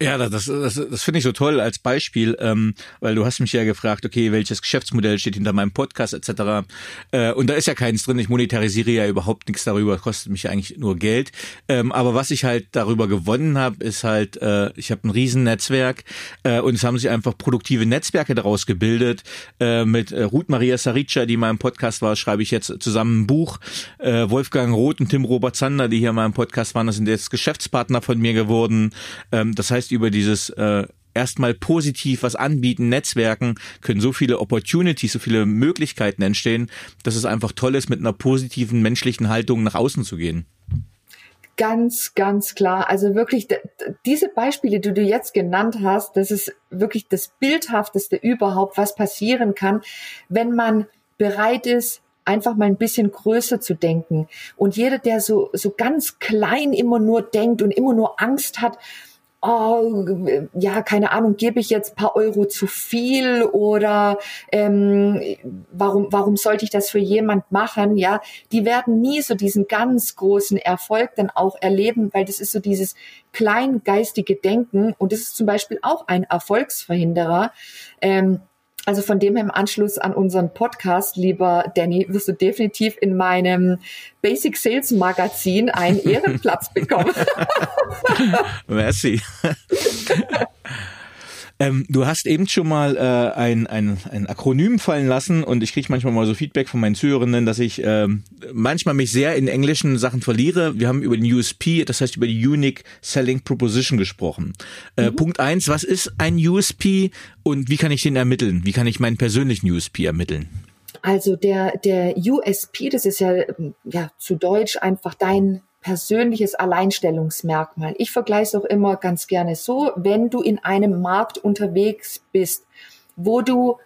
Speaker 3: Ja, das, das, das finde ich so toll als Beispiel, ähm, weil du hast mich ja gefragt, okay, welches Geschäftsmodell steht hinter meinem Podcast etc. Äh, und da ist ja keins drin. Ich monetarisiere ja überhaupt nichts darüber, kostet mich eigentlich nur Geld. Ähm, aber was ich halt darüber gewonnen habe, ist halt, äh, ich habe ein Riesennetzwerk äh, und es haben sich einfach produktive Netzwerke daraus gebildet. Äh, mit äh, Ruth Maria Sarica, die in meinem Podcast war, schreibe ich jetzt zusammen ein Buch. Äh, Wolfgang Roth und Tim Robert Zander, die hier in meinem Podcast waren, das sind jetzt Geschäftspartner von mir geworden. Ähm, das heißt, heißt, über dieses äh, erstmal positiv was anbieten, Netzwerken, können so viele Opportunities, so viele Möglichkeiten entstehen, dass es einfach toll ist, mit einer positiven menschlichen Haltung nach außen zu gehen.
Speaker 2: Ganz, ganz klar. Also wirklich, diese Beispiele, die du jetzt genannt hast, das ist wirklich das Bildhafteste überhaupt, was passieren kann, wenn man bereit ist, einfach mal ein bisschen größer zu denken. Und jeder, der so, so ganz klein immer nur denkt und immer nur Angst hat, oh, ja, keine Ahnung, gebe ich jetzt paar Euro zu viel oder ähm, warum, warum sollte ich das für jemand machen? Ja, die werden nie so diesen ganz großen Erfolg dann auch erleben, weil das ist so dieses kleingeistige Denken und das ist zum Beispiel auch ein Erfolgsverhinderer. Ähm, also von dem her im Anschluss an unseren Podcast, lieber Danny, wirst du definitiv in meinem Basic Sales Magazin einen Ehrenplatz bekommen.
Speaker 3: Merci. Ähm, du hast eben schon mal äh, ein, ein, ein Akronym fallen lassen und ich kriege manchmal mal so Feedback von meinen Zuhörenden, dass ich ähm, manchmal mich sehr in englischen Sachen verliere. Wir haben über den USP, das heißt über die Unique Selling Proposition gesprochen. Äh, mhm. Punkt eins, was ist ein USP und wie kann ich den ermitteln? Wie kann ich meinen persönlichen USP ermitteln?
Speaker 2: Also der, der USP, das ist ja, ja zu Deutsch einfach dein persönliches Alleinstellungsmerkmal. Ich vergleiche es auch immer ganz gerne so, wenn du in einem Markt unterwegs bist, wo du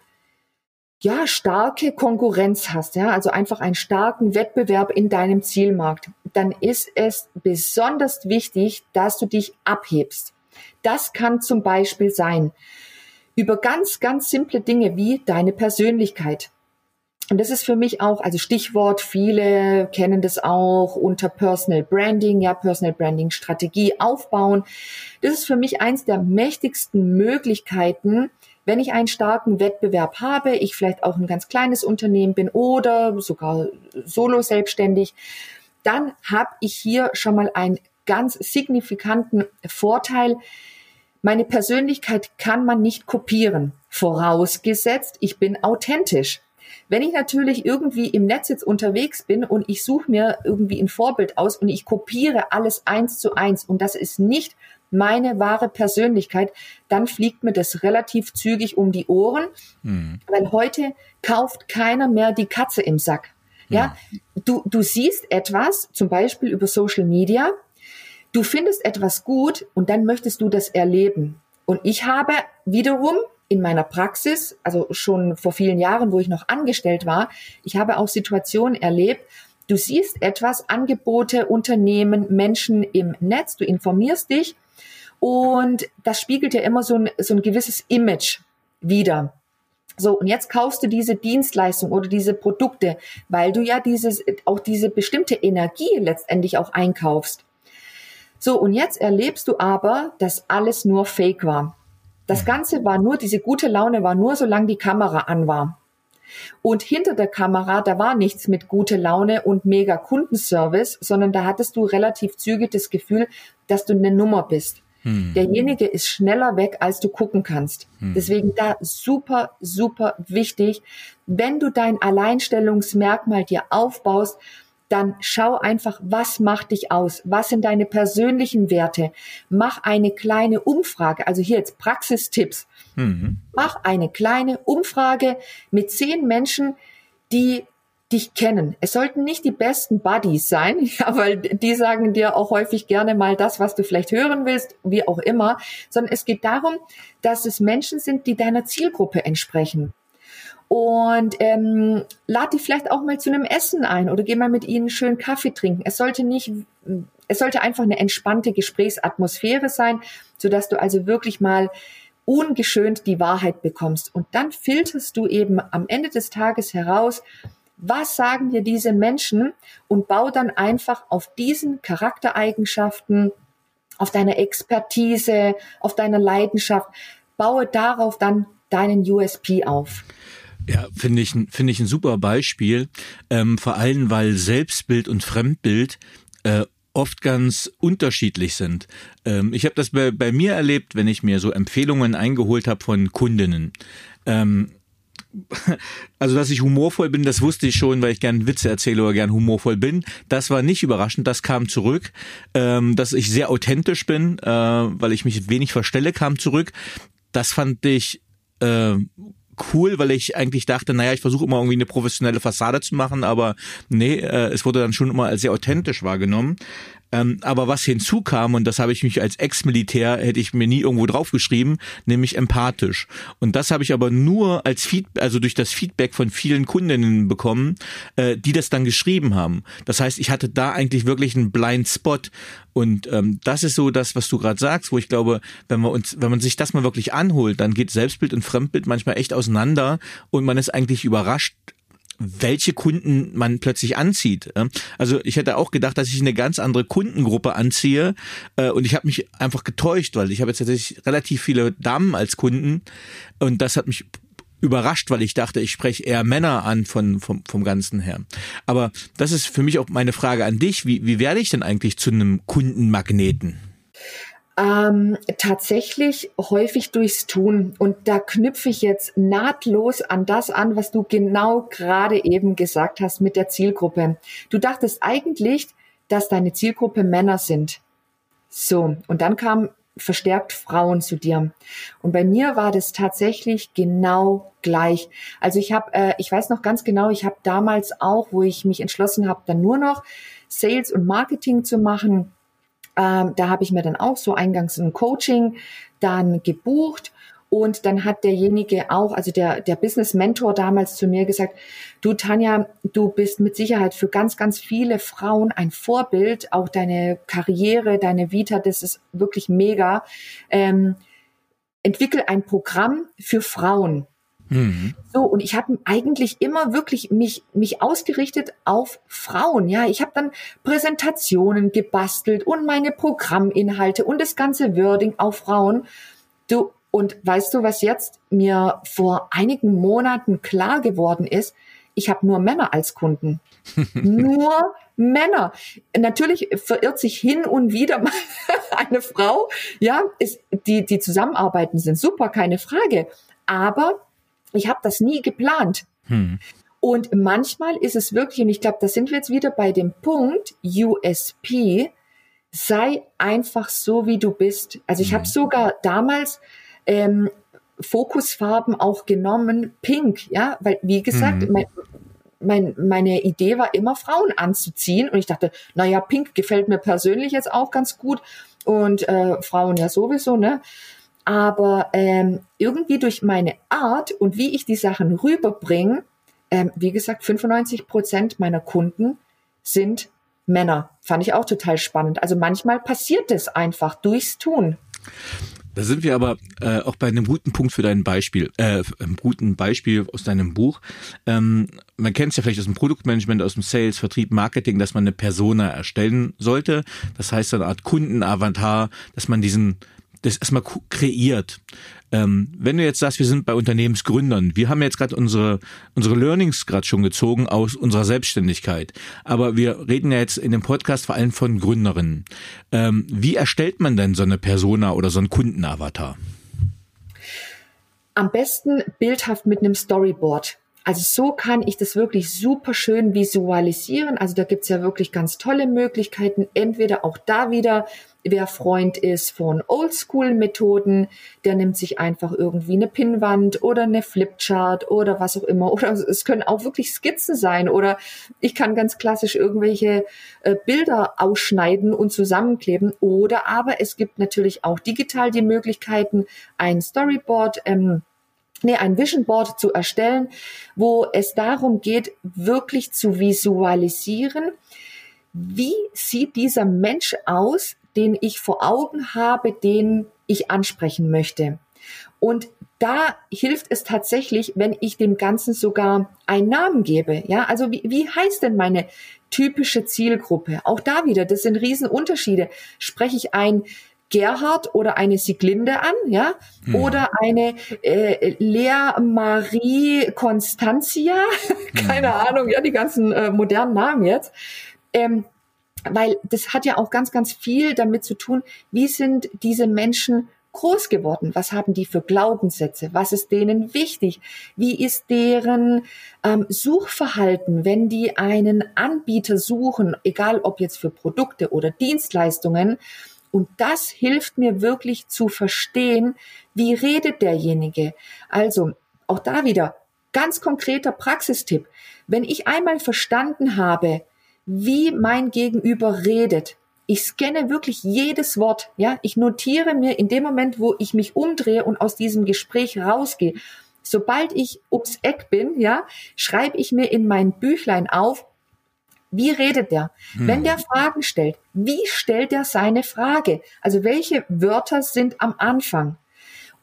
Speaker 2: ja starke Konkurrenz hast, ja, also einfach einen starken Wettbewerb in deinem Zielmarkt, dann ist es besonders wichtig, dass du dich abhebst. Das kann zum Beispiel sein über ganz, ganz simple Dinge wie deine Persönlichkeit. Und das ist für mich auch, also Stichwort, viele kennen das auch unter Personal Branding, ja, Personal Branding Strategie aufbauen. Das ist für mich eins der mächtigsten Möglichkeiten, wenn ich einen starken Wettbewerb habe, ich vielleicht auch ein ganz kleines Unternehmen bin oder sogar solo selbstständig, dann habe ich hier schon mal einen ganz signifikanten Vorteil. Meine Persönlichkeit kann man nicht kopieren, vorausgesetzt, ich bin authentisch. Wenn ich natürlich irgendwie im Netz jetzt unterwegs bin und ich suche mir irgendwie ein Vorbild aus und ich kopiere alles eins zu eins und das ist nicht meine wahre Persönlichkeit, dann fliegt mir das relativ zügig um die Ohren, mhm. weil heute kauft keiner mehr die Katze im Sack. Ja, du, du siehst etwas, zum Beispiel über Social Media, du findest etwas gut und dann möchtest du das erleben. Und ich habe wiederum in meiner Praxis, also schon vor vielen Jahren, wo ich noch angestellt war, ich habe auch Situationen erlebt, du siehst etwas, Angebote, Unternehmen, Menschen im Netz, du informierst dich und das spiegelt ja immer so ein, so ein gewisses Image wieder. So, und jetzt kaufst du diese Dienstleistung oder diese Produkte, weil du ja dieses, auch diese bestimmte Energie letztendlich auch einkaufst. So, und jetzt erlebst du aber, dass alles nur Fake war. Das Ganze war nur, diese gute Laune war nur, solange die Kamera an war. Und hinter der Kamera, da war nichts mit gute Laune und mega Kundenservice, sondern da hattest du relativ zügig das Gefühl, dass du eine Nummer bist. Hm. Derjenige ist schneller weg, als du gucken kannst. Hm. Deswegen da super, super wichtig, wenn du dein Alleinstellungsmerkmal dir aufbaust, dann schau einfach, was macht dich aus? Was sind deine persönlichen Werte? Mach eine kleine Umfrage. Also hier jetzt Praxistipps. Mhm. Mach eine kleine Umfrage mit zehn Menschen, die dich kennen. Es sollten nicht die besten Buddies sein, ja, weil die sagen dir auch häufig gerne mal das, was du vielleicht hören willst, wie auch immer, sondern es geht darum, dass es Menschen sind, die deiner Zielgruppe entsprechen. Und ähm, lad die vielleicht auch mal zu einem Essen ein oder geh mal mit ihnen schön Kaffee trinken. Es sollte nicht, es sollte einfach eine entspannte Gesprächsatmosphäre sein, sodass du also wirklich mal ungeschönt die Wahrheit bekommst. Und dann filterst du eben am Ende des Tages heraus, was sagen dir diese Menschen und bau dann einfach auf diesen Charaktereigenschaften, auf deiner Expertise, auf deiner Leidenschaft, baue darauf dann deinen USP auf.
Speaker 3: Ja, finde ich, finde ich ein super Beispiel, ähm, vor allem weil Selbstbild und Fremdbild äh, oft ganz unterschiedlich sind. Ähm, ich habe das bei, bei mir erlebt, wenn ich mir so Empfehlungen eingeholt habe von Kundinnen. Ähm, also dass ich humorvoll bin, das wusste ich schon, weil ich gern Witze erzähle oder gern humorvoll bin. Das war nicht überraschend, das kam zurück. Ähm, dass ich sehr authentisch bin, äh, weil ich mich wenig verstelle, kam zurück. Das fand ich äh, cool, weil ich eigentlich dachte, naja, ich versuche immer irgendwie eine professionelle Fassade zu machen, aber nee, äh, es wurde dann schon immer als sehr authentisch wahrgenommen. Ähm, aber was hinzukam, und das habe ich mich als Ex-Militär, hätte ich mir nie irgendwo draufgeschrieben, nämlich empathisch. Und das habe ich aber nur als Feedback, also durch das Feedback von vielen Kundinnen bekommen, äh, die das dann geschrieben haben. Das heißt, ich hatte da eigentlich wirklich einen Blind Spot. Und ähm, das ist so das, was du gerade sagst, wo ich glaube, wenn man uns, wenn man sich das mal wirklich anholt, dann geht Selbstbild und Fremdbild manchmal echt auseinander und man ist eigentlich überrascht, welche Kunden man plötzlich anzieht. Also ich hätte auch gedacht, dass ich eine ganz andere Kundengruppe anziehe äh, und ich habe mich einfach getäuscht, weil ich habe jetzt tatsächlich relativ viele Damen als Kunden und das hat mich überrascht, weil ich dachte, ich spreche eher Männer an von, vom, vom Ganzen her. Aber das ist für mich auch meine Frage an dich. Wie, wie werde ich denn eigentlich zu einem Kundenmagneten?
Speaker 2: Ähm, tatsächlich häufig durchs Tun. Und da knüpfe ich jetzt nahtlos an das an, was du genau gerade eben gesagt hast mit der Zielgruppe. Du dachtest eigentlich, dass deine Zielgruppe Männer sind. So, und dann kam verstärkt Frauen zu dir. Und bei mir war das tatsächlich genau gleich. Also ich habe, äh, ich weiß noch ganz genau, ich habe damals auch, wo ich mich entschlossen habe, dann nur noch Sales und Marketing zu machen, ähm, da habe ich mir dann auch so eingangs ein Coaching dann gebucht und dann hat derjenige auch, also der, der Business Mentor damals zu mir gesagt, du Tanja, du bist mit Sicherheit für ganz, ganz viele Frauen ein Vorbild, auch deine Karriere, deine Vita, das ist wirklich mega. Ähm, entwickel ein Programm für Frauen. Mhm. So, und ich habe eigentlich immer wirklich mich, mich ausgerichtet auf Frauen. Ja, ich habe dann Präsentationen gebastelt und meine Programminhalte und das ganze Wording auf Frauen. Du, und weißt du, was jetzt mir vor einigen Monaten klar geworden ist? Ich habe nur Männer als Kunden. nur Männer. Natürlich verirrt sich hin und wieder mal eine Frau. Ja, ist, die, die zusammenarbeiten sind super, keine Frage. Aber ich habe das nie geplant. Hm. Und manchmal ist es wirklich, und ich glaube, da sind wir jetzt wieder bei dem Punkt USP, sei einfach so, wie du bist. Also ich hm. habe sogar damals ähm, Fokusfarben auch genommen, pink, ja, weil wie gesagt, hm. mein, mein, meine Idee war immer Frauen anzuziehen und ich dachte, naja, pink gefällt mir persönlich jetzt auch ganz gut und äh, Frauen ja sowieso, ne? Aber ähm, irgendwie durch meine Art und wie ich die Sachen rüberbringe, ähm, wie gesagt, 95 Prozent meiner Kunden sind Männer. Fand ich auch total spannend. Also manchmal passiert es einfach durchs Tun.
Speaker 3: Da sind wir aber äh, auch bei einem guten Punkt für dein Beispiel, äh, einem guten Beispiel aus deinem Buch. Ähm, man kennt es ja vielleicht aus dem Produktmanagement, aus dem Sales, Vertrieb, Marketing, dass man eine Persona erstellen sollte. Das heißt, eine Art Kundenavatar, dass man diesen das erstmal kreiert. Ähm, wenn du jetzt sagst, wir sind bei Unternehmensgründern, wir haben jetzt gerade unsere, unsere Learnings gerade schon gezogen aus unserer Selbstständigkeit. Aber wir reden ja jetzt in dem Podcast vor allem von Gründerinnen. Ähm, wie erstellt man denn so eine Persona oder so einen Kundenavatar?
Speaker 2: Am besten bildhaft mit einem Storyboard. Also so kann ich das wirklich super schön visualisieren. Also da gibt's ja wirklich ganz tolle Möglichkeiten. Entweder auch da wieder Wer Freund ist von Oldschool-Methoden, der nimmt sich einfach irgendwie eine Pinnwand oder eine Flipchart oder was auch immer. Oder es können auch wirklich Skizzen sein. Oder ich kann ganz klassisch irgendwelche äh, Bilder ausschneiden und zusammenkleben. Oder aber es gibt natürlich auch digital die Möglichkeiten, ein Storyboard ähm, nee, ein Vision Board zu erstellen, wo es darum geht, wirklich zu visualisieren, wie sieht dieser Mensch aus, den ich vor Augen habe, den ich ansprechen möchte. Und da hilft es tatsächlich, wenn ich dem Ganzen sogar einen Namen gebe. Ja, also wie, wie heißt denn meine typische Zielgruppe? Auch da wieder, das sind Riesenunterschiede. Spreche ich ein Gerhard oder eine Sieglinde an, ja, mhm. oder eine äh, Lea Marie Constantia, keine mhm. Ahnung, ja, die ganzen äh, modernen Namen jetzt. Ähm, weil das hat ja auch ganz, ganz viel damit zu tun, wie sind diese Menschen groß geworden? Was haben die für Glaubenssätze? Was ist denen wichtig? Wie ist deren ähm, Suchverhalten, wenn die einen Anbieter suchen, egal ob jetzt für Produkte oder Dienstleistungen? Und das hilft mir wirklich zu verstehen, wie redet derjenige. Also auch da wieder ganz konkreter Praxistipp. Wenn ich einmal verstanden habe, wie mein Gegenüber redet. Ich scanne wirklich jedes Wort, ja. Ich notiere mir in dem Moment, wo ich mich umdrehe und aus diesem Gespräch rausgehe. Sobald ich ums Eck bin, ja, schreibe ich mir in mein Büchlein auf, wie redet der? Hm. Wenn der Fragen stellt, wie stellt er seine Frage? Also welche Wörter sind am Anfang?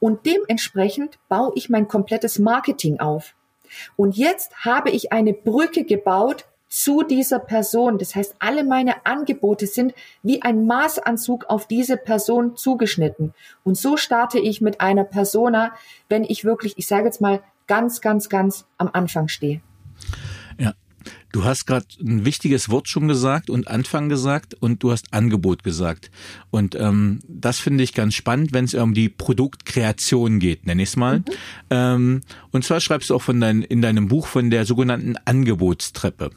Speaker 2: Und dementsprechend baue ich mein komplettes Marketing auf. Und jetzt habe ich eine Brücke gebaut zu dieser Person. Das heißt, alle meine Angebote sind wie ein Maßanzug auf diese Person zugeschnitten. Und so starte ich mit einer Persona, wenn ich wirklich, ich sage jetzt mal, ganz, ganz, ganz am Anfang stehe.
Speaker 3: Du hast gerade ein wichtiges Wort schon gesagt und Anfang gesagt und du hast Angebot gesagt. Und ähm, das finde ich ganz spannend, wenn es um die Produktkreation geht, nenne ich es mal. Mhm. Ähm, und zwar schreibst du auch von dein, in deinem Buch von der sogenannten Angebotstreppe,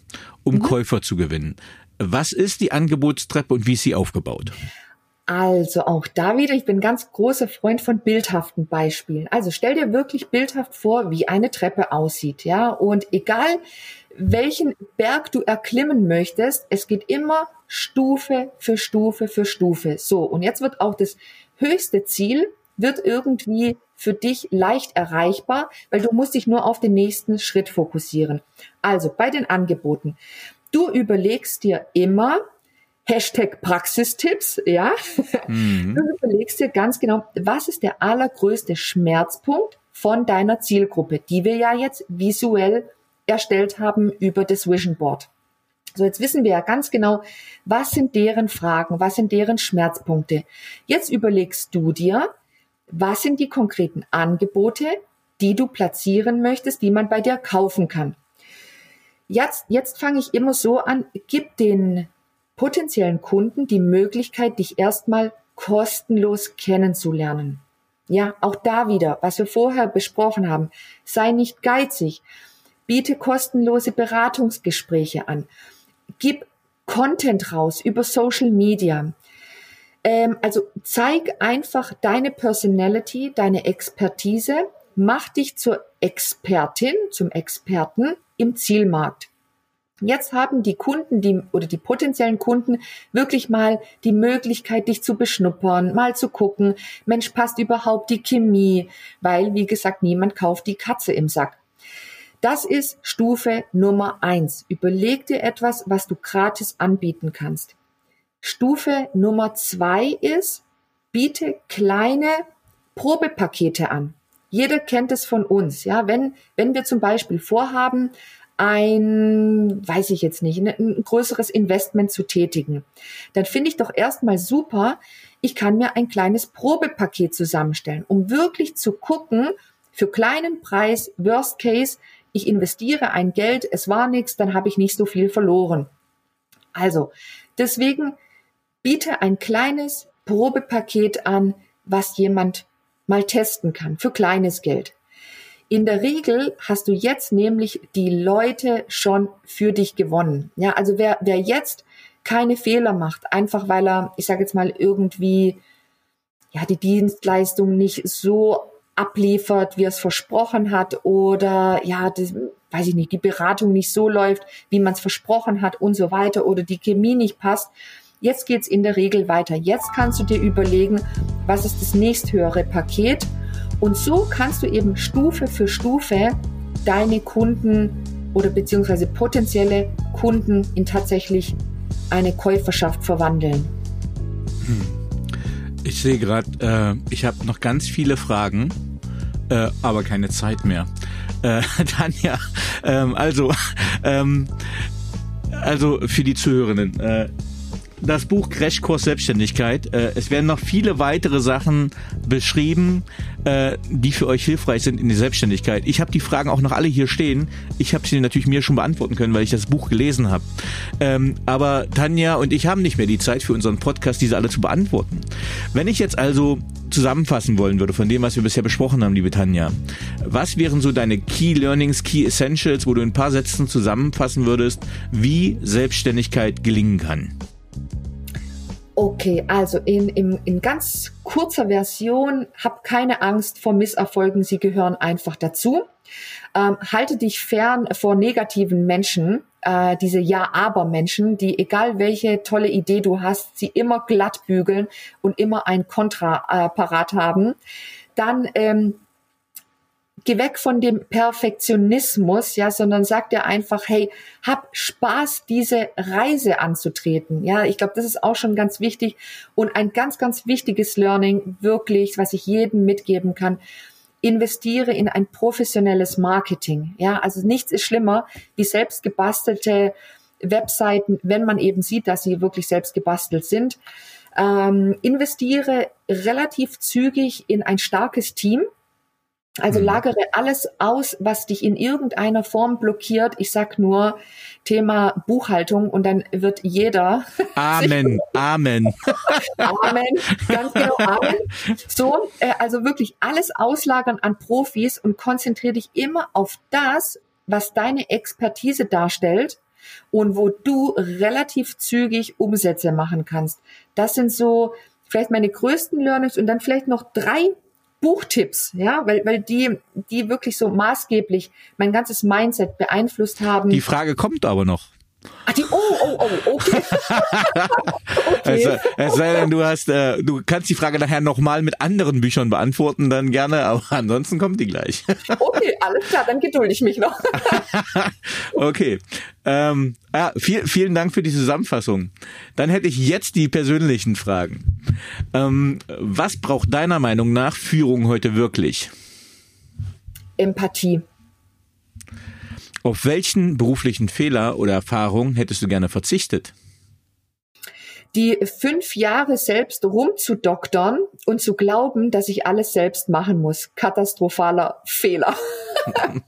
Speaker 3: um mhm. Käufer zu gewinnen. Was ist die Angebotstreppe und wie ist sie aufgebaut?
Speaker 2: Also auch da wieder, ich bin ganz großer Freund von bildhaften Beispielen. Also stell dir wirklich bildhaft vor, wie eine Treppe aussieht, ja. Und egal, welchen Berg du erklimmen möchtest. Es geht immer Stufe für Stufe für Stufe. So, und jetzt wird auch das höchste Ziel, wird irgendwie für dich leicht erreichbar, weil du musst dich nur auf den nächsten Schritt fokussieren. Also bei den Angeboten. Du überlegst dir immer, Hashtag Praxistipps, ja. Mhm. Du überlegst dir ganz genau, was ist der allergrößte Schmerzpunkt von deiner Zielgruppe, die wir ja jetzt visuell erstellt haben über das Vision Board. So, jetzt wissen wir ja ganz genau, was sind deren Fragen, was sind deren Schmerzpunkte. Jetzt überlegst du dir, was sind die konkreten Angebote, die du platzieren möchtest, die man bei dir kaufen kann. Jetzt, jetzt fange ich immer so an, gib den potenziellen Kunden die Möglichkeit, dich erstmal kostenlos kennenzulernen. Ja, auch da wieder, was wir vorher besprochen haben, sei nicht geizig biete kostenlose Beratungsgespräche an, gib Content raus über Social Media. Ähm, also zeig einfach deine Personality, deine Expertise, mach dich zur Expertin, zum Experten im Zielmarkt. Jetzt haben die Kunden, die oder die potenziellen Kunden wirklich mal die Möglichkeit, dich zu beschnuppern, mal zu gucken, Mensch, passt überhaupt die Chemie, weil, wie gesagt, niemand kauft die Katze im Sack. Das ist Stufe Nummer eins. Überleg dir etwas, was du gratis anbieten kannst. Stufe Nummer zwei ist, biete kleine Probepakete an. Jeder kennt es von uns. Ja, wenn, wenn wir zum Beispiel vorhaben, ein, weiß ich jetzt nicht, ein größeres Investment zu tätigen, dann finde ich doch erstmal super, ich kann mir ein kleines Probepaket zusammenstellen, um wirklich zu gucken, für kleinen Preis, Worst Case, ich investiere ein Geld, es war nichts, dann habe ich nicht so viel verloren. Also, deswegen biete ein kleines Probepaket an, was jemand mal testen kann für kleines Geld. In der Regel hast du jetzt nämlich die Leute schon für dich gewonnen. Ja, also wer, wer jetzt keine Fehler macht, einfach weil er, ich sage jetzt mal, irgendwie ja die Dienstleistung nicht so abliefert, wie er es versprochen hat, oder ja, das, weiß ich nicht, die Beratung nicht so läuft, wie man es versprochen hat und so weiter, oder die Chemie nicht passt. Jetzt geht's in der Regel weiter. Jetzt kannst du dir überlegen, was ist das nächsthöhere Paket und so kannst du eben Stufe für Stufe deine Kunden oder beziehungsweise potenzielle Kunden in tatsächlich eine Käuferschaft verwandeln.
Speaker 3: Hm. Ich sehe gerade, äh, ich habe noch ganz viele Fragen, äh, aber keine Zeit mehr. Äh, Tanja, ähm, also, ähm, also für die Zuhörenden, äh, das Buch Crashkurs Selbstständigkeit. Äh, es werden noch viele weitere Sachen beschrieben, äh, die für euch hilfreich sind in der Selbstständigkeit. Ich habe die Fragen auch noch alle hier stehen. Ich habe sie natürlich mir schon beantworten können, weil ich das Buch gelesen habe. Ähm, aber Tanja und ich haben nicht mehr die Zeit für unseren Podcast, diese alle zu beantworten. Wenn ich jetzt also zusammenfassen wollen würde von dem, was wir bisher besprochen haben, liebe Tanja, was wären so deine Key Learnings, Key Essentials, wo du in ein paar Sätzen zusammenfassen würdest, wie Selbstständigkeit gelingen kann?
Speaker 2: Okay, also in, in, in ganz kurzer Version, hab keine Angst vor Misserfolgen, sie gehören einfach dazu. Ähm, halte dich fern vor negativen Menschen, äh, diese Ja-Aber-Menschen, die egal welche tolle Idee du hast, sie immer glatt bügeln und immer ein Kontra äh, parat haben. Dann ähm, geh weg von dem Perfektionismus, ja, sondern sag dir einfach, hey, hab Spaß, diese Reise anzutreten. Ja, ich glaube, das ist auch schon ganz wichtig und ein ganz, ganz wichtiges Learning, wirklich, was ich jedem mitgeben kann. Investiere in ein professionelles Marketing. Ja, also nichts ist schlimmer wie selbst gebastelte Webseiten, wenn man eben sieht, dass sie wirklich selbst gebastelt sind. Ähm, investiere relativ zügig in ein starkes Team also mhm. lagere alles aus, was dich in irgendeiner Form blockiert. Ich sag nur Thema Buchhaltung und dann wird jeder.
Speaker 3: Amen, Amen.
Speaker 2: Amen, ganz genau, Amen. So, äh, also wirklich alles auslagern an Profis und konzentriere dich immer auf das, was deine Expertise darstellt und wo du relativ zügig Umsätze machen kannst. Das sind so vielleicht meine größten Learnings und dann vielleicht noch drei Buchtipps, ja, weil, weil die, die wirklich so maßgeblich mein ganzes Mindset beeinflusst haben.
Speaker 3: Die Frage kommt aber noch.
Speaker 2: Ah, die, oh, oh, oh, okay.
Speaker 3: okay. Also, es sei denn, du hast, äh, du kannst die Frage nachher nochmal mit anderen Büchern beantworten, dann gerne, aber ansonsten kommt die gleich.
Speaker 2: okay, alles klar, dann gedulde ich mich noch.
Speaker 3: okay. Ähm, ja, viel, vielen Dank für die Zusammenfassung. Dann hätte ich jetzt die persönlichen Fragen. Ähm, was braucht deiner Meinung nach Führung heute wirklich?
Speaker 2: Empathie.
Speaker 3: Auf welchen beruflichen Fehler oder Erfahrung hättest du gerne verzichtet?
Speaker 2: Die fünf Jahre selbst rumzudoktern und zu glauben, dass ich alles selbst machen muss. Katastrophaler Fehler.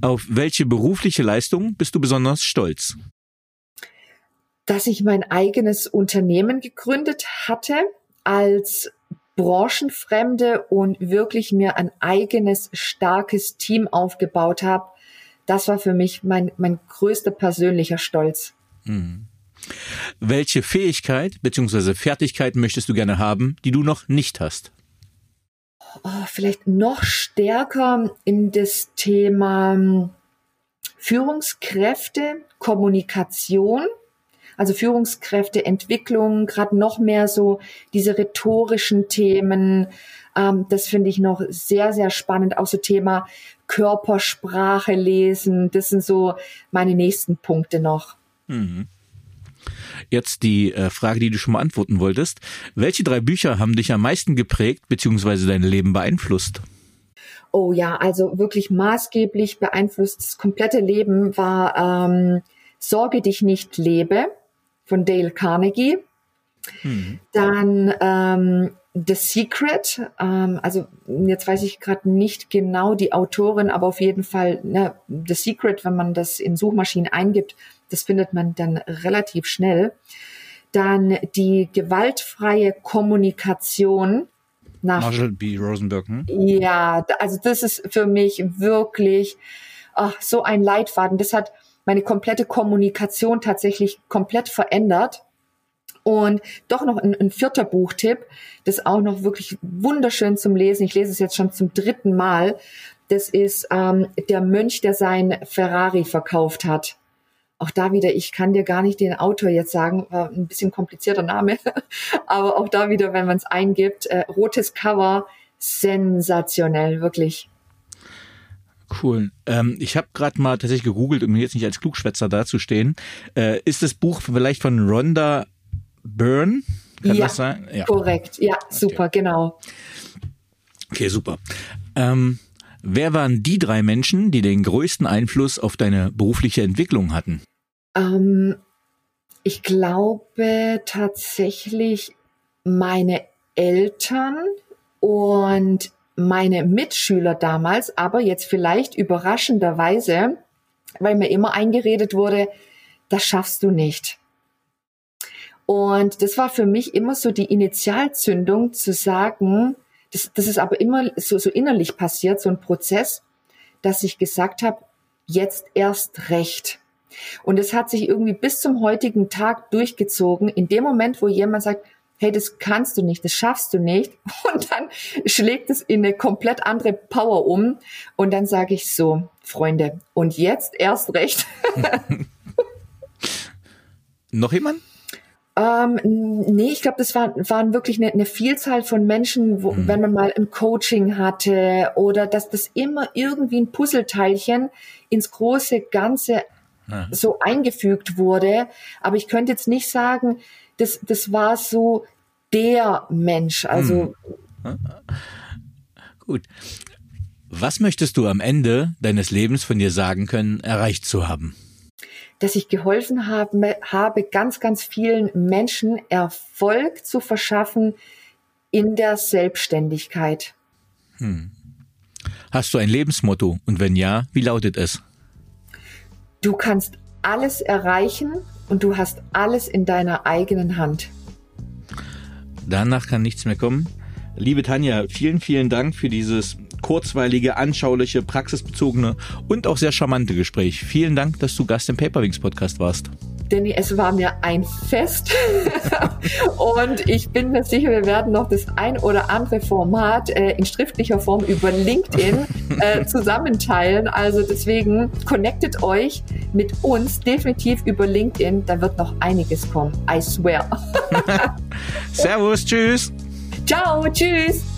Speaker 3: Auf welche berufliche Leistung bist du besonders stolz?
Speaker 2: Dass ich mein eigenes Unternehmen gegründet hatte als branchenfremde und wirklich mir ein eigenes starkes Team aufgebaut habe, das war für mich mein, mein größter persönlicher Stolz. Mhm.
Speaker 3: Welche Fähigkeit bzw. Fertigkeit möchtest du gerne haben, die du noch nicht hast?
Speaker 2: Oh, vielleicht noch stärker in das Thema hm, Führungskräfte, Kommunikation, also Führungskräfte, Entwicklung, gerade noch mehr so diese rhetorischen Themen. Ähm, das finde ich noch sehr, sehr spannend. Auch so Thema Körpersprache lesen. Das sind so meine nächsten Punkte noch. Mhm.
Speaker 3: Jetzt die äh, Frage, die du schon mal antworten wolltest. Welche drei Bücher haben dich am meisten geprägt bzw. dein Leben beeinflusst?
Speaker 2: Oh ja, also wirklich maßgeblich beeinflusst das komplette Leben war ähm, Sorge dich nicht lebe von Dale Carnegie. Mhm. Dann ähm, The Secret, ähm, also jetzt weiß ich gerade nicht genau die Autorin, aber auf jeden Fall ne, The Secret, wenn man das in Suchmaschinen eingibt, das findet man dann relativ schnell. Dann die gewaltfreie Kommunikation
Speaker 3: nach Marshall B. Rosenberg. Hm?
Speaker 2: Ja, also das ist für mich wirklich ach, so ein Leitfaden. Das hat meine komplette Kommunikation tatsächlich komplett verändert. Und doch noch ein, ein, vierter Buchtipp, das auch noch wirklich wunderschön zum Lesen. Ich lese es jetzt schon zum dritten Mal. Das ist ähm, der Mönch, der sein Ferrari verkauft hat. Auch da wieder, ich kann dir gar nicht den Autor jetzt sagen, war ein bisschen komplizierter Name, aber auch da wieder, wenn man es eingibt, äh, rotes Cover, sensationell, wirklich.
Speaker 3: Cool. Ähm, ich habe gerade mal tatsächlich gegoogelt, um jetzt nicht als Klugschwätzer dazustehen. Äh, ist das Buch vielleicht von Rhonda Byrne?
Speaker 2: Kann ja, das sein? Ja, korrekt. Ja, super, okay. genau.
Speaker 3: Okay, super. Ähm, wer waren die drei Menschen, die den größten Einfluss auf deine berufliche Entwicklung hatten?
Speaker 2: Ähm, ich glaube tatsächlich meine Eltern und meine Mitschüler damals, aber jetzt vielleicht überraschenderweise, weil mir immer eingeredet wurde, das schaffst du nicht. Und das war für mich immer so die Initialzündung zu sagen, das, das ist aber immer so, so innerlich passiert, so ein Prozess, dass ich gesagt habe, jetzt erst recht. Und es hat sich irgendwie bis zum heutigen Tag durchgezogen. In dem Moment, wo jemand sagt, hey, das kannst du nicht, das schaffst du nicht. Und dann schlägt es in eine komplett andere Power um. Und dann sage ich so, Freunde, und jetzt erst recht.
Speaker 3: Noch jemand?
Speaker 2: Ähm, nee, ich glaube, das war, waren wirklich eine, eine Vielzahl von Menschen, wo, mhm. wenn man mal ein Coaching hatte oder dass das immer irgendwie ein Puzzleteilchen ins große Ganze mhm. so eingefügt wurde. Aber ich könnte jetzt nicht sagen, das, das war so der Mensch. Also hm.
Speaker 3: gut. Was möchtest du am Ende deines Lebens von dir sagen können, erreicht zu haben?
Speaker 2: Dass ich geholfen habe, habe ganz, ganz vielen Menschen Erfolg zu verschaffen in der Selbstständigkeit. Hm.
Speaker 3: Hast du ein Lebensmotto? Und wenn ja, wie lautet es?
Speaker 2: Du kannst alles erreichen, und du hast alles in deiner eigenen Hand.
Speaker 3: Danach kann nichts mehr kommen. Liebe Tanja, vielen, vielen Dank für dieses kurzweilige, anschauliche, praxisbezogene und auch sehr charmante Gespräch. Vielen Dank, dass du Gast im Paperwings Podcast warst.
Speaker 2: Danny, es war mir ein Fest und ich bin mir sicher, wir werden noch das ein oder andere Format äh, in schriftlicher Form über LinkedIn äh, zusammenteilen. Also deswegen connectet euch mit uns definitiv über LinkedIn. Da wird noch einiges kommen. I swear.
Speaker 3: Servus, tschüss.
Speaker 2: Ciao, tschüss.